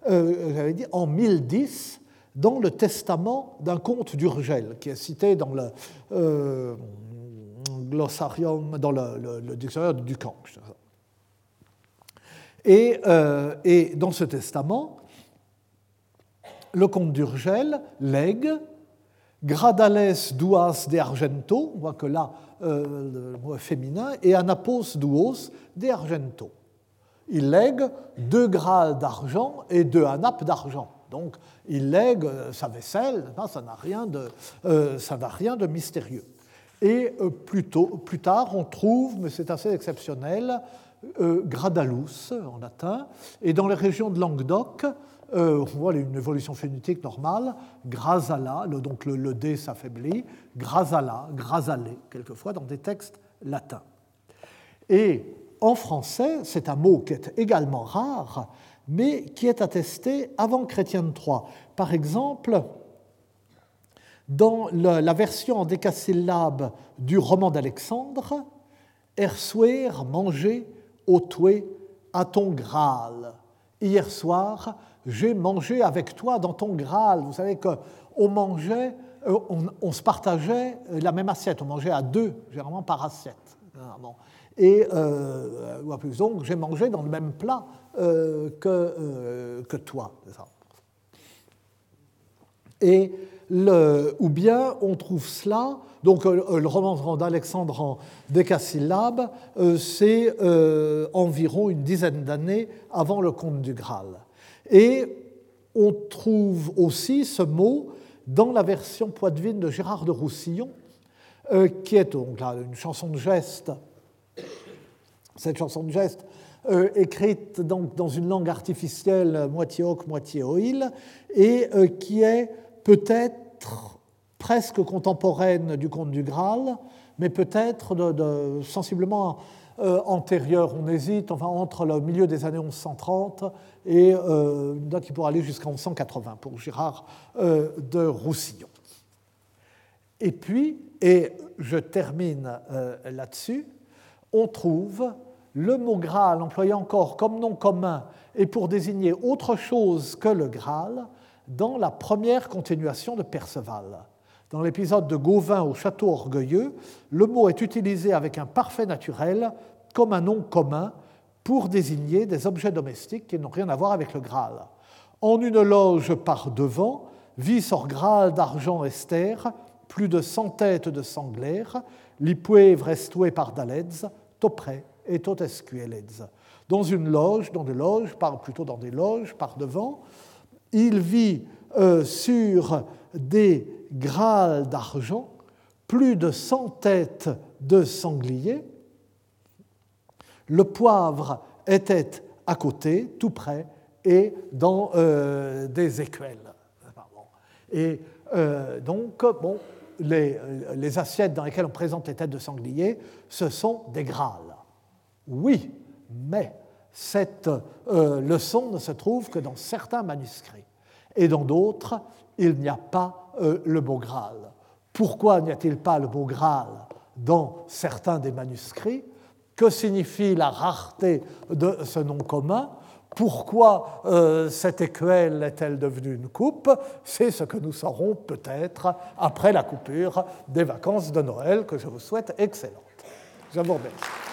euh, j'avais dit en 1010, dans le testament d'un comte d'Urgel, qui est cité dans le euh, glossarium, dans le, dictionnaire de Ducamp. Et, euh, et, dans ce testament, le comte d'Urgel lègue Gradales duas de argento, on voit que là, euh, le mot féminin, et anapos duos de argento. Il lègue deux grades d'argent et deux anapes d'argent. Donc, il lègue euh, sa vaisselle, ça n'a rien, de, euh, rien de mystérieux. Et plus, plus tard, on trouve, mais c'est assez exceptionnel, gradalus en latin, et dans les régions de Languedoc, euh, on voit une évolution phénétique normale, grasala, donc le, D s'affaiblit, grasala, grasalé, quelquefois dans des textes latins. Et en français, c'est un mot qui est également rare, mais qui est attesté avant Chrétien III. Par exemple, dans la version en décasyllabe du roman d'Alexandre, Ersuer manger au à ton Graal. Hier soir, j'ai mangé avec toi dans ton Graal. Vous savez qu'on mangeait, euh, on, se partageait la même assiette, on mangeait à deux, généralement par assiette. Et euh, donc j'ai mangé dans le même plat euh, que, que toi. Et ou bien on trouve cela, donc le roman d'Alexandre en décasyllabe, c'est environ une dizaine d'années avant le conte du Graal. Et on trouve aussi ce mot dans la version poitevine de Gérard de Roussillon, euh, qui est donc là une chanson de geste. Cette chanson de geste, euh, écrite donc dans une langue artificielle moitié oc, moitié oïl, et euh, qui est peut-être presque contemporaine du conte du Graal, mais peut-être sensiblement euh, antérieure, on hésite, enfin entre le milieu des années 1130 et euh, une date qui pourrait aller jusqu'en 1180 pour Gérard euh, de Roussillon. Et puis, et je termine là-dessus, on trouve le mot Graal employé encore comme nom commun et pour désigner autre chose que le Graal dans la première continuation de Perceval. Dans l'épisode de Gauvin au château orgueilleux, le mot est utilisé avec un parfait naturel comme un nom commun pour désigner des objets domestiques qui n'ont rien à voir avec le Graal. En une loge par devant, vit sur Graal d'argent Esther, plus de cent têtes de sanglères, lipuevre estoué par Daleds, topré et tot Dans une loge, dans des loges, plutôt dans des loges par devant, il vit euh, sur des Graal d'argent, plus de cent têtes de sangliers. Le poivre était à côté, tout près, et dans euh, des écuelles. Et euh, donc, bon, les, les, assiettes dans lesquelles on présente les têtes de sanglier, ce sont des grâles. Oui, mais cette euh, leçon ne se trouve que dans certains manuscrits. Et dans d'autres, il n'y a pas euh, le beau Graal. Pourquoi n'y a-t-il pas le beau Graal dans certains des manuscrits Que signifie la rareté de ce nom commun pourquoi euh, cette écuelle est-elle devenue une coupe C'est ce que nous saurons peut-être après la coupure des vacances de Noël que je vous souhaite excellente. Je vous remercie.